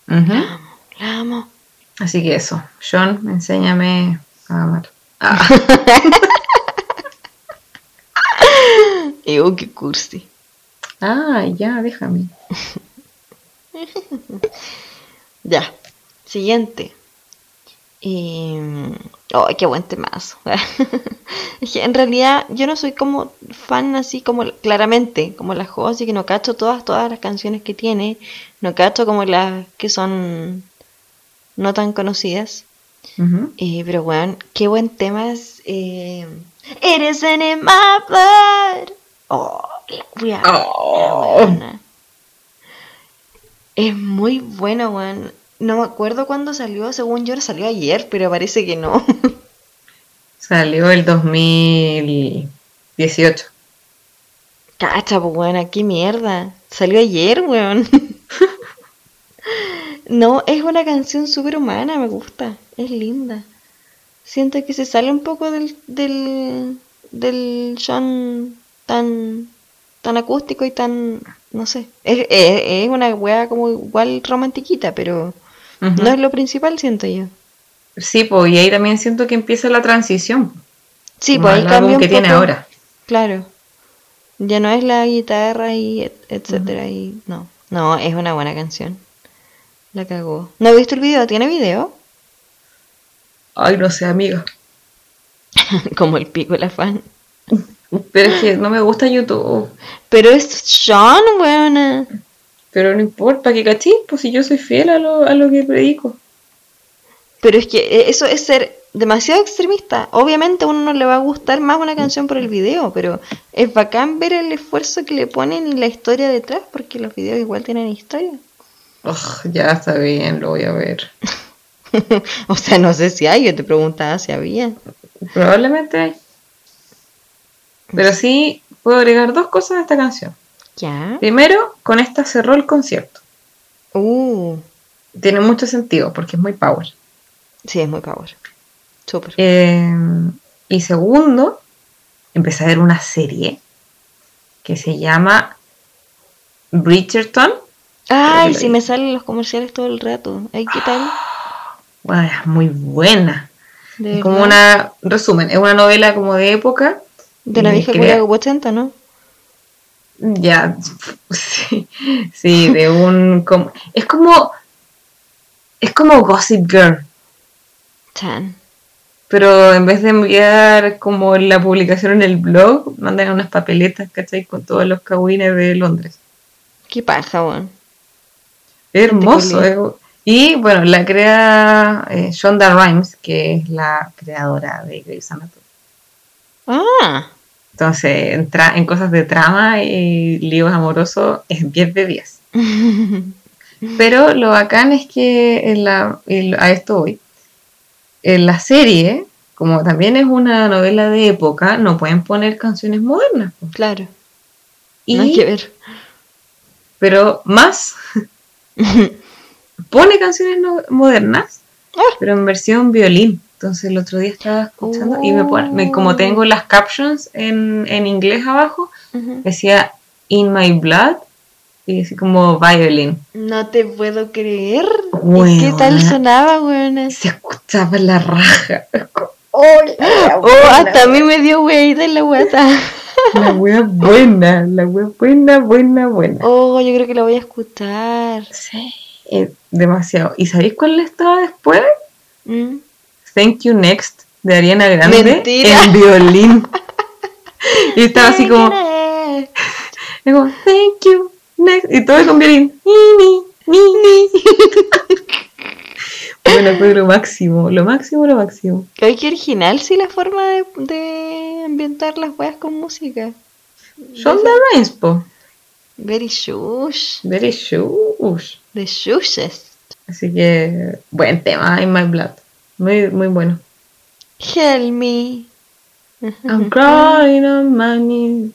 weona. Ujú. La amo, la amo. Así que eso, John, enséñame a amar. Ah, Ew, qué cursi. ah, ya, déjame. Ya, siguiente. Y... Oh, qué buen temazo. En realidad yo no soy como fan así como claramente, como la Josie, que no cacho todas, todas las canciones que tiene, no cacho como las que son no tan conocidas. Eh, pero bueno, qué buen tema es. Eh... It isn't in my blood. Oh, la wea, Oh. la. Es muy bueno, weón. No me acuerdo cuándo salió, según yo salió ayer, pero parece que no. Salió el 2018. Cacha, pues weona, qué mierda. Salió ayer, weón. no, es una canción súper humana, me gusta. Es linda. Siento que se sale un poco del, del, del John tan tan acústico y tan, no sé. Es, es, es una wea como igual romantiquita, pero No es lo principal, siento yo. Sí, pues, y ahí también siento que empieza la transición. Sí, pues ahí cambia un que tiene poco. ahora. Claro. Ya no es la guitarra y et- etcétera y no. No, es una buena canción. La cagó. ¿No he visto el video? ¿Tiene video? Ay, no sé, amiga. Como el pico la fan. Pero es que no me gusta YouTube. Pero es Sean, weona. Pero no importa, que cachis, pues si yo soy fiel a lo, a lo que predico. Pero es que eh, eso es ser demasiado extremista. Obviamente a uno no le va a gustar más una canción por el video, pero es bacán ver el esfuerzo que le ponen y la historia detrás, porque los videos igual tienen historia. Ugh, ya está bien, lo voy a ver. o sea, no sé si hay, yo te preguntaba si había. Probablemente hay. Pero sí puedo agregar dos cosas a esta canción. ¿Ya? Primero, con esta cerró el concierto. Uh, Tiene mucho sentido porque es muy power. sí, es muy power. Súper. Eh, y segundo, empecé a ver una serie que se llama Bridgerton. Ay, si me salen los comerciales todo el rato. Ay, ¿qué tal? Bueno, es muy buena. ¿De Es como una, resumen, es una novela como de época. De la vieja culia 80, ¿no? Ya, sí, sí, de un, como, es como, es como Gossip Girl, Chan. pero en vez de enviar como la publicación en el blog, mandan unas papeletas, ¿cachai? Con todos los cagüines de Londres. Qué paja, weón. Hermoso, eh. Y bueno, la crea eh, Shonda Rhimes, que es la creadora de Grey's Anatomy. Ah, Entonces, entra en cosas de trama y líos amorosos es 10 de 10. Pero lo bacán es que en la, a esto voy. En la serie, como también es una novela de época, no pueden poner canciones modernas. claro. Y, No hay que ver. Pero más pone canciones no- modernas, Ah. pero en versión violín. Entonces el otro día estaba escuchando y me me- como tengo las captions en, en inglés abajo, decía In My Blood y así como violin. No te puedo creer. ¿Y Weona. qué tal sonaba, weón? Se escuchaba la raja. Oh, hasta a mí me dio weita en la guata. La wea buena, la wea buena, buena, buena. Oh, yo creo que la voy a escuchar. Sí, eh, demasiado. ¿Y sabéis cuál estaba después? Mm. Thank You Next de Ariana Grande Mentira. en violín. y estaba así como, y como, Thank You Next y todo con violín. Ni, ni, ni, ni. bueno, fue lo máximo, lo máximo, lo máximo. Ay, qué original, sí, la forma de, de ambientar las weas con música. Shonda Rhimes, po. Very shush. Very shush. The shushest. Así que, buen tema, In My Blood. Muy, muy bueno. Help me. I'm crying on my knees.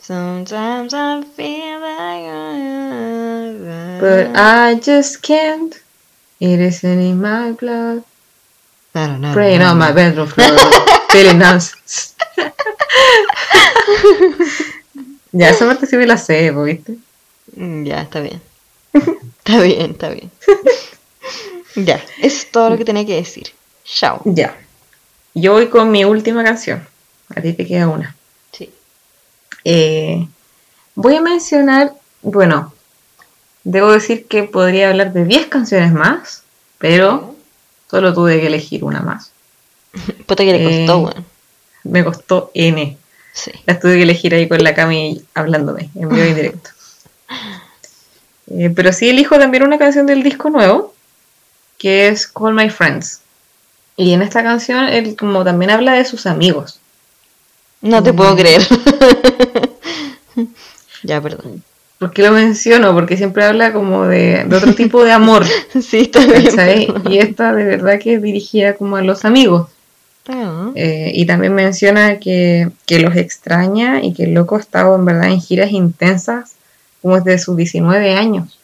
Sometimes I feel like I But I just can't. It isn't in my blood. No, no, no, Praying on my bedroom floor. Feeling nonsense. ya, esa parte sí me la sé, ¿viste? Mm, Ya, está bien. Está bien, está bien. Ya, eso es todo lo que tenía que decir. Chao. Ya. Yo voy con mi última canción. A ti te queda una. Sí. Eh, voy a mencionar, bueno, debo decir que podría hablar de 10 canciones más, pero solo tuve que elegir una más. Puta que le costó, Eh, weón. Me costó N. Sí. Las tuve que elegir ahí con la Cami hablándome en vivo y directo. Eh, pero sí elijo también una canción del disco nuevo, que es Call My Friends. Y en esta canción él como también habla de sus amigos. No te puedo Mm. creer. ya, perdón. ¿Por qué lo menciono? Porque siempre habla como de, de otro tipo de amor. Sí, está bien. Y esta de verdad que es dirigida como a los amigos. Ah, Eh, y también menciona que, que los extraña y que el loco ha estado en verdad en giras intensas como desde sus 19 años.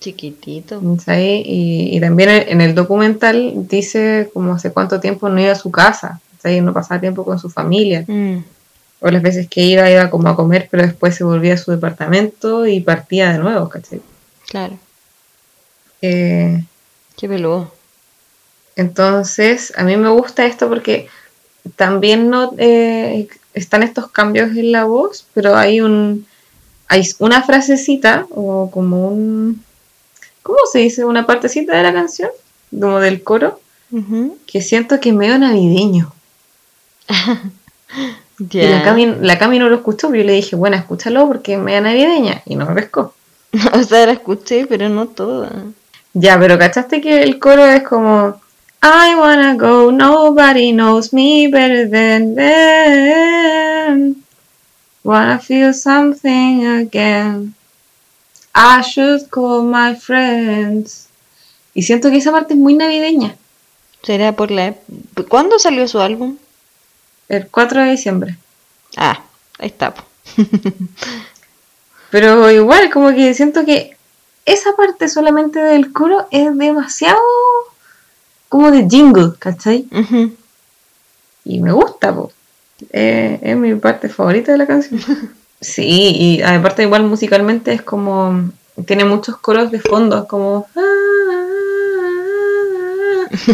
Chiquitito. Y, y también en el documental dice como hace cuánto tiempo no iba a su casa, ¿cachai? no pasaba tiempo con su familia. Mm, O las veces que iba, iba como a comer, pero después se volvía a su departamento y partía de nuevo, ¿cachai? Claro. Eh, Qué peludo. entonces, a mí me gusta esto porque también no eh, están estos cambios en la voz, pero hay un hay una frasecita o como un ¿cómo se dice? una partecita de la canción, como del coro, que siento que es medio navideño. Y la. Cami, la Cami no lo escuchó, pero yo le dije, bueno, escúchalo porque es media navideña, y no me pescó. o sea, la escuché, pero no toda. Ya, pero ¿cachaste que el coro es como I wanna go, nobody knows me better than them. Wanna feel something again. I should call my friends. Y siento que esa parte es muy navideña. ¿Será por la... ¿Cuándo salió su álbum? El 4 de diciembre. Ah, ahí está. Pero igual, como que siento que esa parte solamente del coro es demasiado como de jingle, ¿cachai? Y me gusta, po. Eh, es mi parte favorita de la canción. Sí, y aparte igual musicalmente es como... Tiene muchos coros de fondo, como...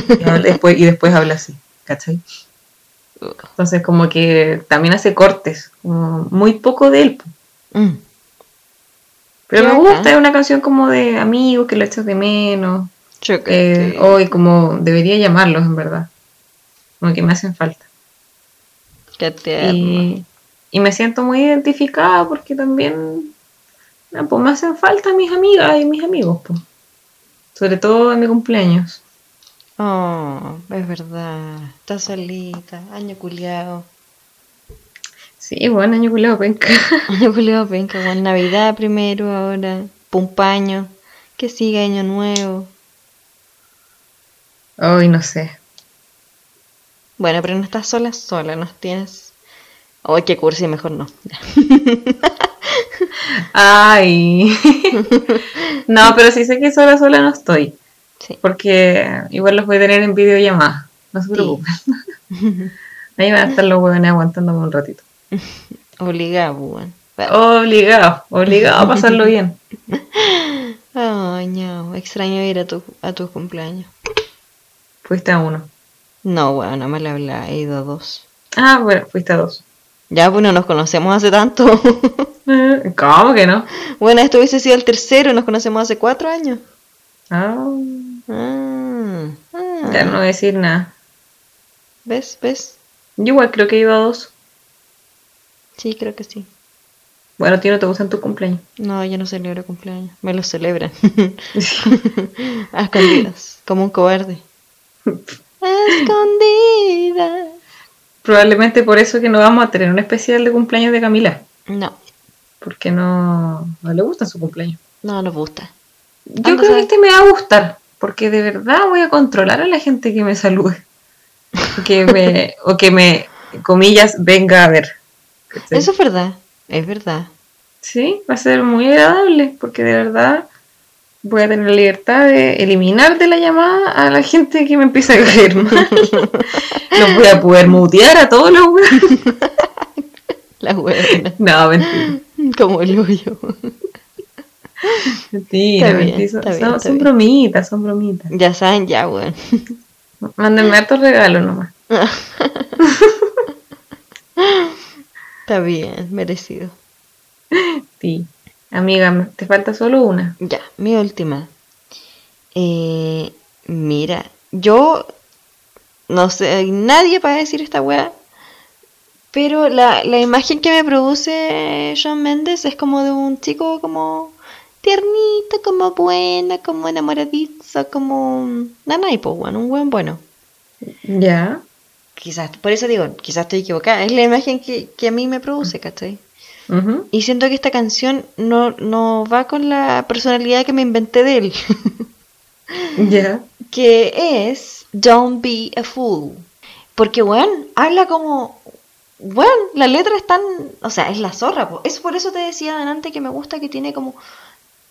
Y habla- después, y después habla así, ¿cachai? Entonces como que también hace cortes, como muy poco de él. Mm. Pero me gusta, es una canción como de amigos que lo echas de menos. Eh, hoy como debería llamarlos en verdad. Como que me hacen falta. Qué tierno. Y, y me siento muy identificada porque también ah, pues me hacen falta mis amigas y mis amigos. Pues. Sobre todo en mi cumpleaños. Oh, es verdad. Está solita. Año culiao. Sí, bueno, año culado penca. Año culiao, penca. Con Navidad primero ahora. Pumpaño. Que siga año nuevo. Hoy no sé. Bueno, pero no estás sola, sola. No tienes... Ay, qué cursi, mejor no. Ay. no, pero sí sé que sola sola no estoy. Sí. Porque igual los voy a tener en videollamada. No se Sí. preocupen. Ahí van a estar los huevones aguantándome un ratito. Obligado, weón. Obligado, obligado a pasarlo bien. Ay, no. Extraño ir a tu, a tus cumpleaños. Fuiste a uno. No, bueno, no me la habla. He ido a dos. Ah, bueno, fuiste a dos. Ya, bueno, nos conocemos hace tanto. Eh, ¿Cómo que no? bueno, esto hubiese sido el tercero y nos conocemos hace cuatro años. Ah, Ah, ah. ya no voy a decir nada. ¿Ves? ¿Ves? Yo igual creo que ido a dos. Sí, creo que sí. Bueno, ti no te gustan tu cumpleaños. No, yo no celebro cumpleaños. Me lo celebran. a escondidas. Como un cobarde. A escondidas. Probablemente por eso que no vamos a tener un especial de cumpleaños de Camila. No, Porque no, no le gusta su cumpleaños. no nos gusta. Yo creo que este me va a gustar. Porque de verdad voy a controlar a la gente que me salude. O que me, o que me, comillas, venga a ver. Eso es verdad. Es verdad. Sí, va a ser muy agradable. Porque de verdad voy a tener la libertad de eliminar de la llamada a la gente que me empieza a caer mal. Los voy a poder mutear a todos los weones. La buena. No, mentira. Como el hoyo. Mentira, Está bien, mentira. Son, bien, bromitas, son bromitas. Ya saben, ya, weón. Mándenme hartos regalos nomás. Está bien, merecido. Sí. Amiga, te falta solo una. Ya, mi última. Eh, mira, yo no sé, nadie para decir esta weá, pero la, la imagen que me produce Shawn Mendes es como de un chico como tiernito, como bueno, como enamoradizo, como nanay, pues bueno, un buen bueno. Ya. Quizás, por eso digo, quizás estoy equivocada, es la imagen que, que a mí me produce, ¿cachai? Y siento que esta canción no, no va con la personalidad que me inventé de él. Ya. que es Don't Be a Fool. Porque, weón, habla como. Weón, la letra es tan. O sea, es la zorra, po. Es por eso te decía adelante que me gusta que tiene como.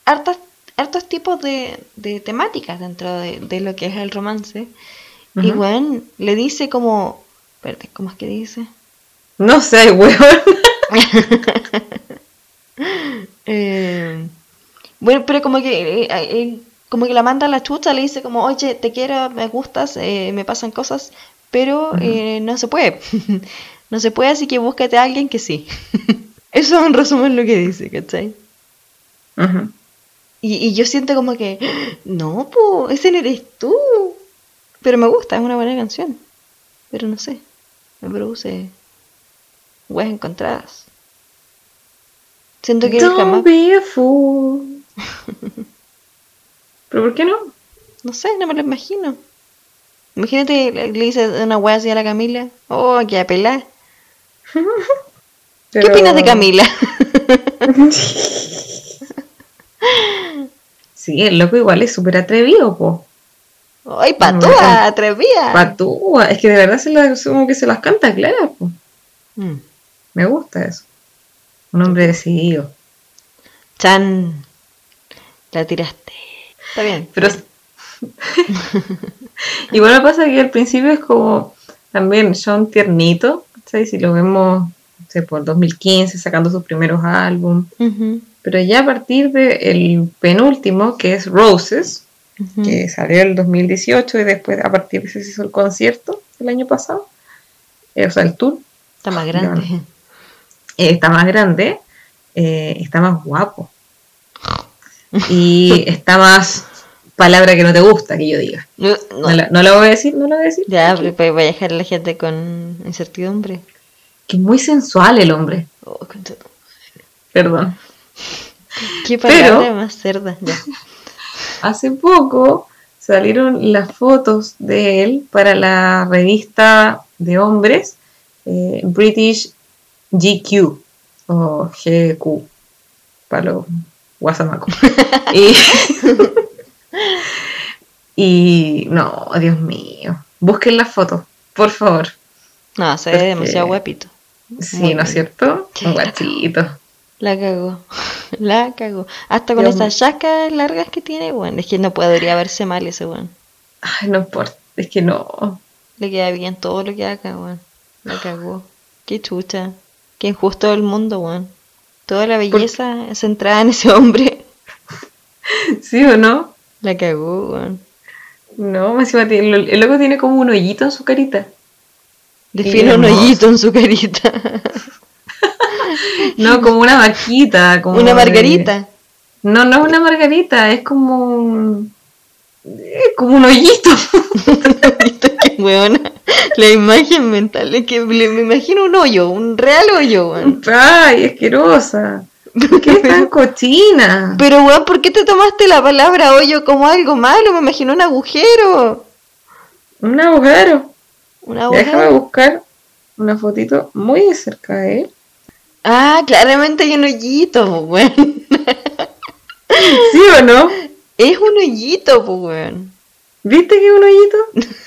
hartas, hartos tipos de, de temáticas dentro de, de lo que es el romance. Y, weón, le dice como. Espérate, ¿cómo es que dice? No sé, weón. Eh, bueno, pero como que eh, eh, como que la manda a la chucha, le dice como, oye, te quiero, me gustas, me pasan cosas, pero eh, no se puede. no se puede, así que búscate a alguien que sí. Eso es un resumen lo que dice, ¿cachai? Ujú. Y, y yo siento como que, no, po, ese no eres tú. Pero me gusta, es una buena canción. Pero no sé, me produce weas encontradas. Siento que Don't jamás, be a fool. ¿Pero por qué no? no sé, no me lo imagino. Imagínate, le, le dice una wea así a la Camila. Oh, que apelá. ¿Qué Pero- opinas de Camila? Sí, el loco igual es súper atrevido, po. ¡Ay, patúa, atrevida! Patúa, es que de verdad se las, como que se las canta claras, po. Mm. Me gusta eso. Un hombre decidido. Chan, la tiraste. Está bien. Pero igual me pasa que al principio es como también son tiernito, ¿sabes? Si lo vemos, no sé, por 2015 sacando sus primeros álbumes. Pero ya a partir del penúltimo, que es Roses, que salió el 2018 y después a partir de ese se hizo el concierto el año pasado, eh, o sea, el tour, Está más grande. Eh, está más grande, eh, está más guapo. Y está más palabra que no te gusta que yo diga. No, No, no la voy a decir, no la voy a decir. Ya, pero pues voy a dejar a la gente con incertidumbre. Que es muy sensual el hombre. Oh, Perdón. Qué Pero- palabra más cerda. Ya. Hace poco salieron las fotos de él para la revista de hombres eh, British GQ o GQ para los guasamacos. y, y no, Dios mío. Busquen las fotos, por favor. No, se ve demasiado guapito. Sí, Muy ¿no es cierto? Un guachito. La cagó. La cagó. Hasta con Dios esas chascas largas que tiene, bueno, es que no podría verse mal ese weón. Ay, no importa. Es que no. Le queda bien todo lo que haga, weón. La cagó. Qué chucha. Qué injusto el mundo, weón. Toda la belleza centrada en ese hombre. ¿Sí o no? La cagó, weón. No, encima tiene- el loco tiene como un hoyito en su carita. Define un hoyito en su carita. No, como una vaquita. Como Una de- margarita. No, no es una margarita, es como un... es como un hoyito. Qué weona. La imagen mental es que le- me imagino un hoyo, un real hoyo, weón. Ay, asquerosa. ¿Por qué es tan cochina? Pero, weón, ¿por qué te tomaste la palabra hoyo como algo malo? Me imagino un agujero. Un agujero. Un Ya Déjame agujero. buscar una fotito muy cerca de él. Ah, claramente hay un hoyito, po, weón. ¿Sí o no? Es un hoyito, weón. ¿Viste que es un hoyito?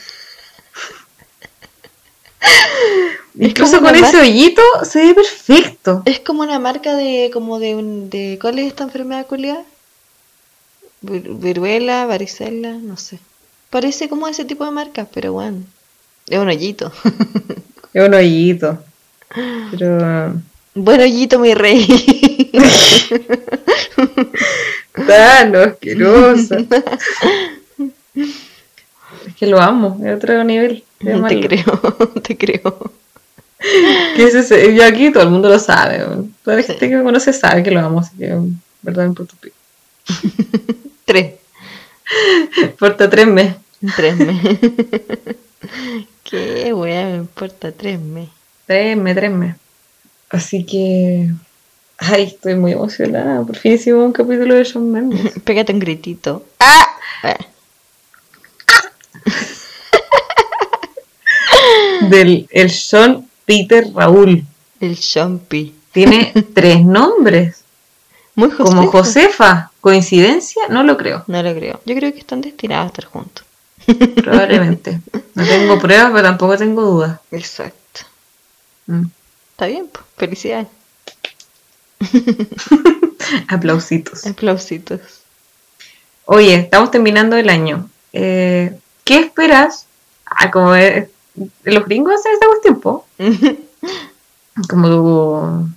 Incluso con ese hoyito se ve perfecto. Es como una marca de, como de un, de, ¿cuál es esta enfermedad culiada? Vir- Viruela, varicela, no sé. Parece como ese tipo de marcas, pero bueno, es un hoyito. Es un hoyito. Pero... Buen hoyito, mi rey. Tan asquerosa. es que lo amo, es otro nivel. te creo, te creo. ¿Qué es ese? Yo aquí todo el mundo lo sabe. Toda la Sí. gente que me conoce sabe que lo amo, así que, verdad, me importa. Tres. Importa tres meses. Tres meses. Qué wea, me importa tres meses. Tres meses, tres meses. Así que. Ay, estoy muy emocionada. Por fin hicimos un capítulo de Shawn Mendes. Pégate un gritito. ¡Ah! Del el Sean Peter Raúl. El Chompy. Tiene tres nombres. Muy. Como Josefa. ¿Coincidencia? No lo creo. No lo creo. Yo creo que están destinados a estar juntos. Probablemente. No tengo pruebas, pero tampoco tengo dudas. Exacto. Mm. Está bien, pues. Felicidades. Aplausitos. Aplausitos. Oye, estamos terminando el año. Eh, ¿Qué esperas? Ah, como es- los gringos hacen esta cuestión, po. Como tu...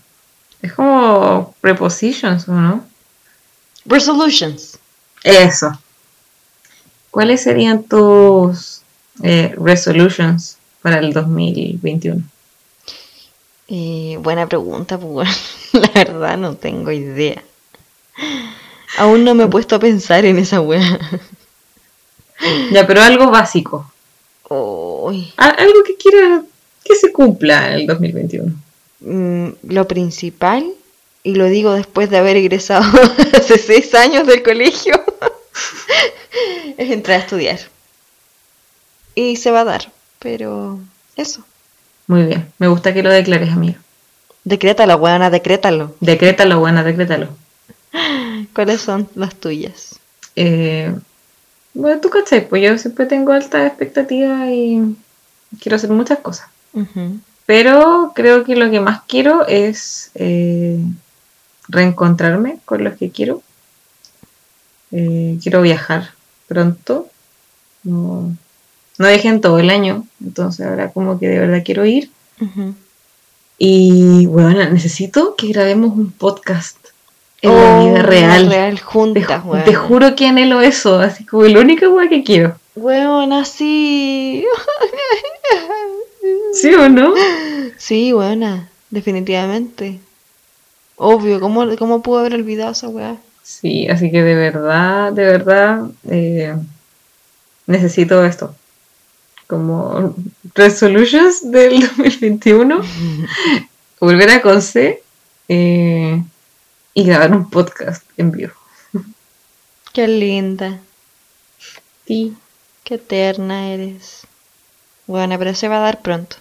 Es como prepositions, ¿o no? Resolutions. Eso. ¿Cuáles serían tus eh, resolutions para el 2021? Eh, buena pregunta, pues la verdad no tengo idea. Aún no me he puesto a pensar en esa wea. Ya, pero algo básico. Uy, Algo que quiera que se cumpla en el 2021. mm, lo principal, y lo digo después de haber egresado hace seis años del colegio, es entrar a estudiar. Y se va a dar, pero eso. Muy bien. Me gusta que lo declares, amigo. Decrétalo, weona, decrétalo. Decrétalo, buena, decrétalo. ¿Cuáles son las tuyas? Eh, bueno, tú cachai, pues yo siempre tengo altas expectativas y quiero hacer muchas cosas. Pero creo que lo que más quiero es eh, reencontrarme con los que quiero. Eh, quiero viajar pronto. No, no viajé en todo el año, entonces ahora como que de verdad quiero ir. Y bueno, necesito que grabemos un podcast en la Oh, vida real. real Te, juntas, ju- weona. te juro que anhelo eso, así como la única wea que quiero. Weona, sí. ¿Sí o no? Sí, buena, definitivamente. Obvio, ¿cómo, cómo pudo haber olvidado esa weá? Sí, así que de verdad, de verdad, eh, necesito esto. Como resolutions del 2021, volver a Conce eh, y grabar un podcast en vivo. Qué linda, Sí, qué eterna eres. Bueno, pero se va a dar pronto.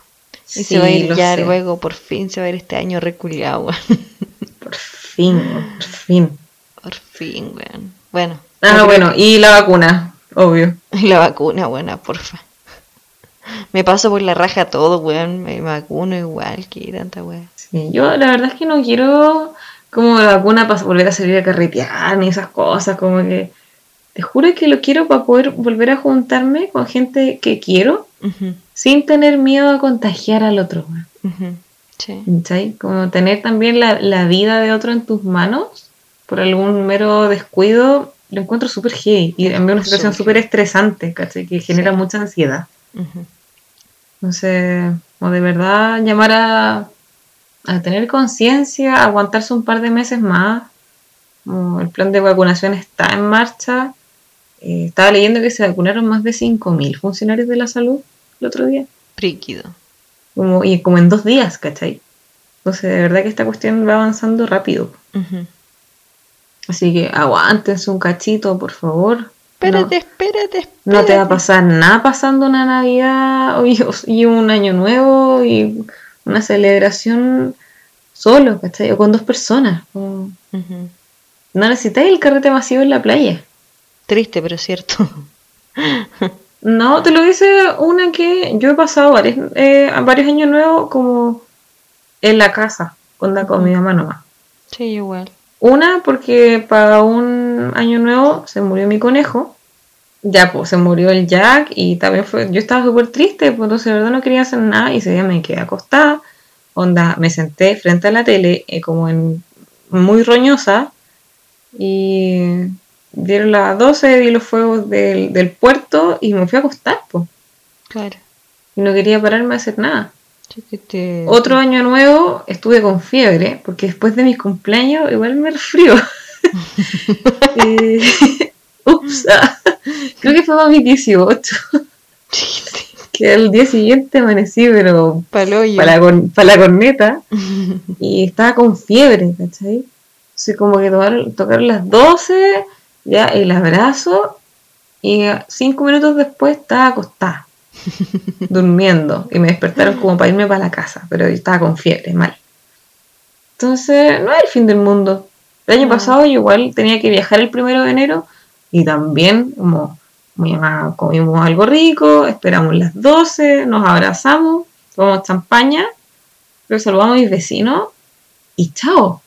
Y Sí, se va a ir ya sé. luego, por fin se va a ir este año reculeado, weón. Por fin, por fin. Por fin, weón. Bueno. Ah, bueno, que- y la vacuna, obvio. y la vacuna, buena, porfa. Me paso por la raja todo, weón. Me vacuno igual, que tanta weá. Sí, yo la verdad es que no quiero como la vacuna para volver a salir a carretear ni esas cosas, como que te juro que lo quiero para poder volver a juntarme con gente que quiero sin tener miedo a contagiar al otro. ujú, Sí. Como tener también la, la vida de otro en tus manos por algún mero descuido, lo encuentro súper heavy y en una situación Súper estresante, ¿cachai? Que genera Sí. mucha ansiedad. ujú. Entonces, o de verdad llamar a, a tener conciencia, aguantarse un par de meses más. Como el plan de vacunación está en marcha. Eh, estaba leyendo que se vacunaron más de 5.000 funcionarios de la salud el otro día. Príquido. Como, y como en dos días, ¿cachai? Entonces, de verdad que esta cuestión va avanzando rápido. Ujú. Así que aguántense un cachito, por favor. Espérate, No- espérate, espérate. No te va a pasar nada pasando una Navidad y, y un año nuevo y una celebración solo, ¿cachai? O con dos personas. como-. No necesitáis el carrete masivo en la playa. Triste, pero cierto. No, te lo dice una que yo he pasado varios, eh, varios años nuevos como en la casa, con, la, con mi mamá nomás. Sí, igual. Una, porque para un año nuevo se murió mi conejo. Ya, pues se murió el Jack y también fue. Yo estaba súper triste, pues entonces de verdad no quería hacer nada y ese día me quedé acostada. Onda, me senté frente a la tele, eh, como en. muy roñosa. Y dieron las 12, vi los fuegos del, del puerto y me fui a acostar, pues. Claro. Y no quería pararme a hacer nada. Otro año nuevo estuve con fiebre, porque después de mis cumpleaños igual me resfrío. Eh, ups, ah, creo que fue para mis 18, que el día siguiente amanecí, pero para la, pa' la corneta, y estaba con fiebre, ¿cachai? Así como que tomaron- tocaron las 12, ya el abrazo, y cinco minutos después estaba acostada, durmiendo, y me despertaron como para irme para la casa, pero estaba con fiebre, mal. Entonces, no es el fin del mundo. El año No. pasado yo igual tenía que viajar el primero de enero, y también como mi mamá comimos algo rico, esperamos las 12, nos abrazamos, tomamos champaña, pero saludamos a mis vecinos y chao.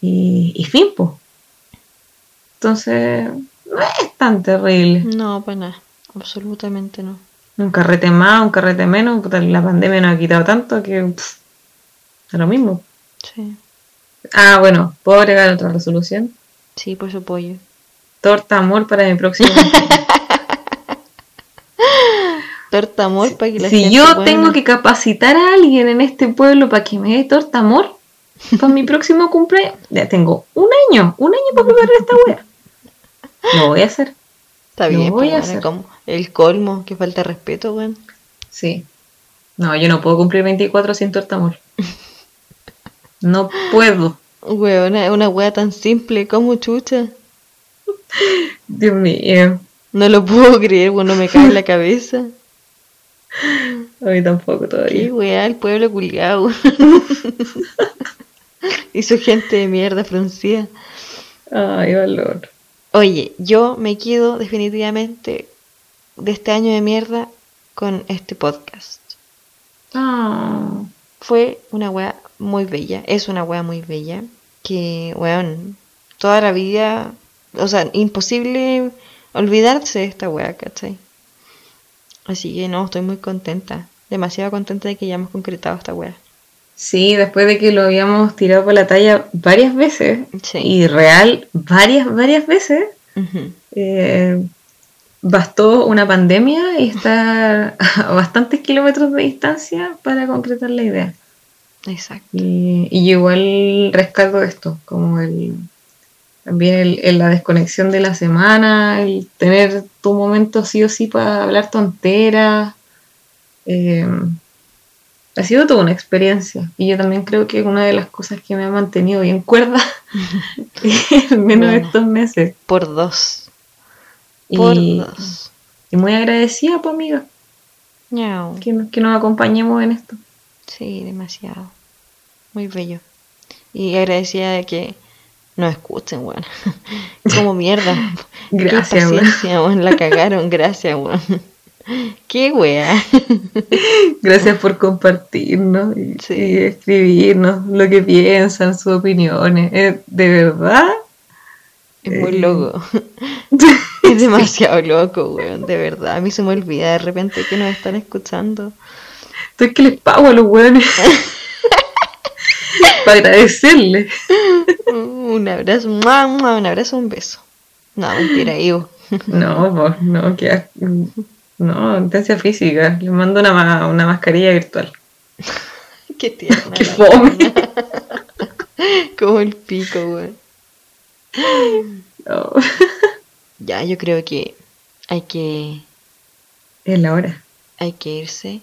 Y, y fin, po. Entonces, no es tan terrible. No, para nada. Absolutamente no. Un carrete más, un carrete menos, la pandemia nos ha quitado tanto que pff, A lo mismo. Sí. Ah, bueno, ¿puedo agregar otra resolución? Sí, por su pollo. Torta amor para mi próximo. Torta amor para que la si gente yo pueda- tengo que capacitar a alguien en este pueblo para que me dé torta amor para mi próximo cumpleaños, ya tengo un año, un año para preparar esta wea. Lo voy a hacer. Está lo bien, voy pues, a hacer. como el colmo, que falta de respeto, weón. Sí. No, yo no puedo cumplir 24 sin torta amor. No puedo. Weón, una, una wea tan simple como chucha. Dios mío. No lo puedo creer, weón, no me cae en la cabeza. A mí tampoco Qué todavía. weá, el pueblo culiao. y su gente de mierda fruncida. Ay, valor. Oye, yo me quedo definitivamente de este año de mierda con este podcast. Ah. Fue una wea muy bella, es una wea muy bella, que, weón, toda la vida, o sea, imposible olvidarse de esta wea, ¿cachai? Así que no, estoy muy contenta, demasiado contenta de que ya hemos concretado esta wea. Sí, después de que lo habíamos tirado por la talla varias veces, Sí. y real varias, varias veces, eh, bastó una pandemia y estar a bastantes kilómetros de distancia para concretar la idea. Exacto. Y, igual rescato esto, como el también el, el- la desconexión de la semana, el tener tu momento sí o sí para hablar tonteras. eh, ha sido toda una experiencia. Y yo también creo que una de las cosas que me ha mantenido bien cuerda, al menos Bueno. estos meses. Por dos. Por Y, dos. y muy agradecida, pues amiga, Ñau. que, nos- que nos acompañemos en esto. Sí, demasiado. Muy bello. Y agradecida de que nos escuchen, weón. Como mierda. Gracias, Qué paciencia, weón. La cagaron, gracias, weón. Qué wea. Gracias por compartirnos y, Sí. y escribirnos lo que piensan, sus opiniones. Eh, de verdad, Es muy Eh. loco. Es demasiado loco, weón. De verdad. A mí se me olvida de repente que nos están escuchando. estoy que les pago a los hueones. Para agradecerles. Un abrazo, un abrazo, un beso. No, mentira, Ivo. No, pues, no, que no, intensidad física. Les mando una, ma- una mascarilla virtual. Qué tierna. Qué fome. Como el pico, weón. No, Ya, yo creo que hay que es la hora. hay que irse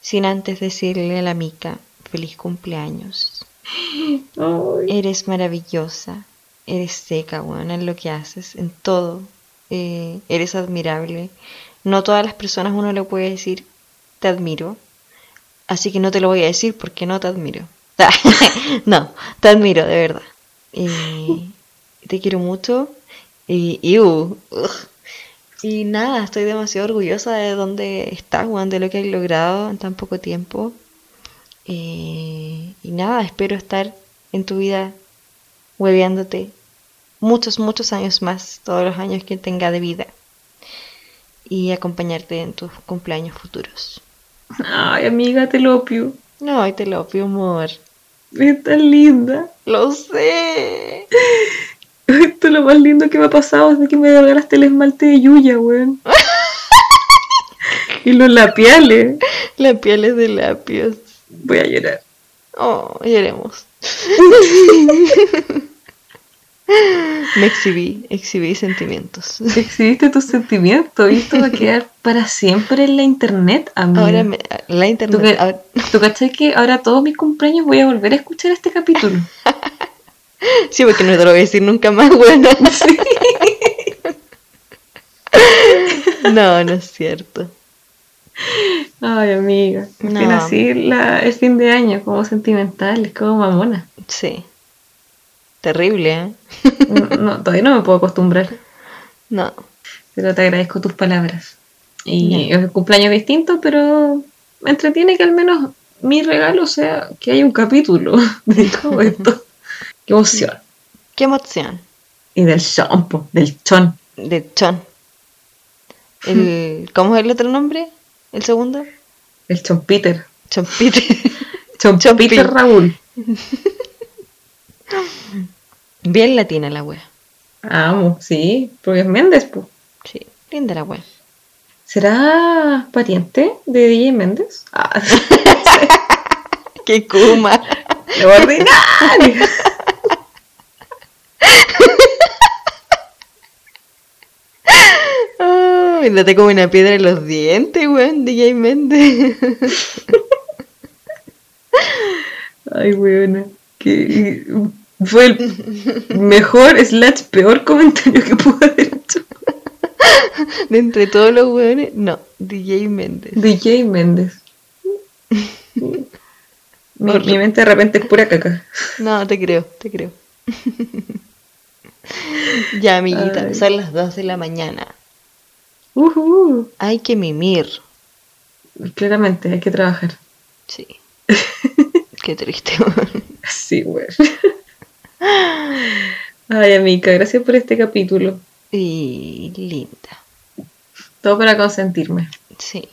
sin antes decirle a la mica feliz cumpleaños. Ay, Eres maravillosa, eres seca, weón, en lo que haces, en todo. Eh, eres admirable. No todas las personas uno le puede decir te admiro, así que no te lo voy a decir porque no te admiro. no, te admiro, de verdad. Y te quiero mucho. Y, iu, ugh. y nada, estoy demasiado orgullosa de dónde estás, weón, de lo que has logrado en tan poco tiempo. Eh, y nada, espero estar en tu vida hueveándote muchos, muchos años más, todos los años que tenga de vida. Y acompañarte en tus cumpleaños futuros. Ay, amiga, te lo pido. No, te lo pido, amor. Es tan linda. Lo sé. Esto es lo más lindo que me ha pasado desde que me regalaste el esmalte de Yuya, weón. y los labiales. La piel es de labios. Voy a llorar. Oh, lloremos. Me exhibí, exhibí sentimientos. Exhibiste tus sentimientos y esto va a quedar para siempre en la internet, amiga. Ahora me, la ¿Tú, internet. que- ahora- ¿Tú cachai que ahora todos mis cumpleaños voy a volver a escuchar este capítulo? Sí, porque no te lo voy a decir nunca más, bueno. No, no es cierto. Ay, amiga. No. así la, el fin de año, como sentimental, es como mamona. Sí. Terrible, ¿eh? No, no, todavía no me puedo acostumbrar, No. pero te agradezco tus palabras. Y es un cumpleaños distinto, pero me entretiene que al menos mi regalo sea que haya un capítulo de todo esto. Qué emoción. Qué emoción. Y del shampoo, del chon. De Chon. El, ¿Cómo es el otro nombre? ¿El segundo? El chon Peter. Chon Peter. Chompita Chompi. Raúl. Bien latina la wea. Amo, sí, porque es Méndez, pues. Sí, linda la wea. ¿Será pariente de DJ Méndez? Ah, ¡Qué kuma! lo ordinario. Date como una piedra en los dientes, weón, DJ Méndez. Ay, weona. Que fue el mejor slash peor comentario que pude haber hecho. De entre todos los weones, no, DJ Méndez. DJ Méndez. Mi, mi mente de repente es pura caca. No, te creo, te creo. ya, amiguita, Ay. son las 2 de la mañana. Hay que mimir. Claramente, hay que trabajar. Sí. Qué triste. Sí, weón. Ay, amiga, gracias por este capítulo. Y linda. Todo para consentirme. Sí.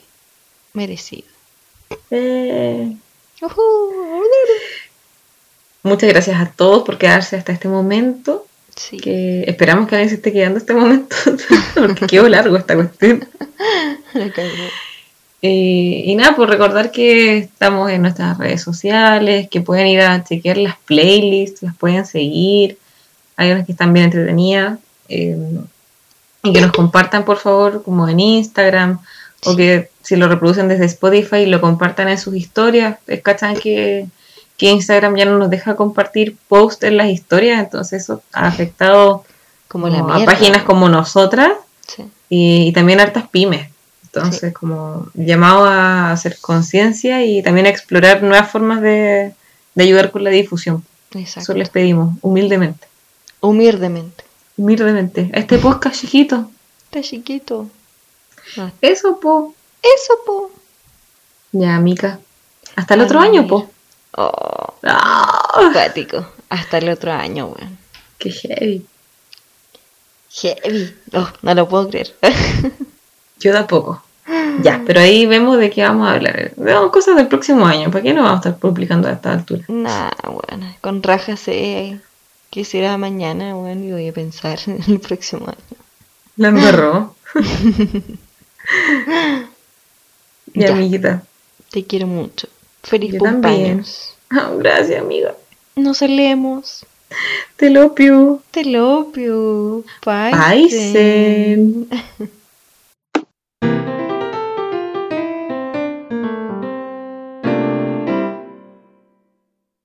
Merecido. Eh, Ujú. Muchas gracias a todos por quedarse hasta este momento. Sí. Que esperamos que alguien se esté quedando este momento. porque quedó largo esta cuestión. Eh, y nada, por recordar que estamos en nuestras redes sociales, que pueden ir a chequear las playlists, las pueden seguir. Hay unas que están bien entretenidas. eh, y que nos compartan, por favor, como en Instagram, o que si lo reproducen desde Spotify, lo compartan en sus historias. Cachan que, que Instagram ya no nos deja compartir posts en las historias, entonces eso ha afectado Como la como a páginas como nosotras Sí. y, y también hartas pymes. Entonces, como llamado a hacer conciencia y también a explorar nuevas formas de, de ayudar con la difusión. Exacto. Eso les pedimos, humildemente. Humildemente. Humildemente. Este podcast chiquito. Está chiquito. Ah, Eso, po. Eso, po. Ya, Mica. Hasta el Ay, otro año, po. Oh, ¡Ah! cuático. Hasta el otro año, weón. ¡Qué heavy! Heavy. Oh, no lo puedo creer. Yo tampoco. Ya, pero ahí vemos de qué vamos a hablar. Veamos cosas del próximo año. ¿Para qué no vamos a estar publicando a esta altura? nah, weón. Con raja sé que será mañana, weón, y voy a pensar en el próximo año. La embarró. Ya. amiguita. Te quiero mucho. Feliz Yo también. cumpleaños. Ah, gracias, amiga. Nos salemos. Te lo pido. Te lo. Bye. Paisen.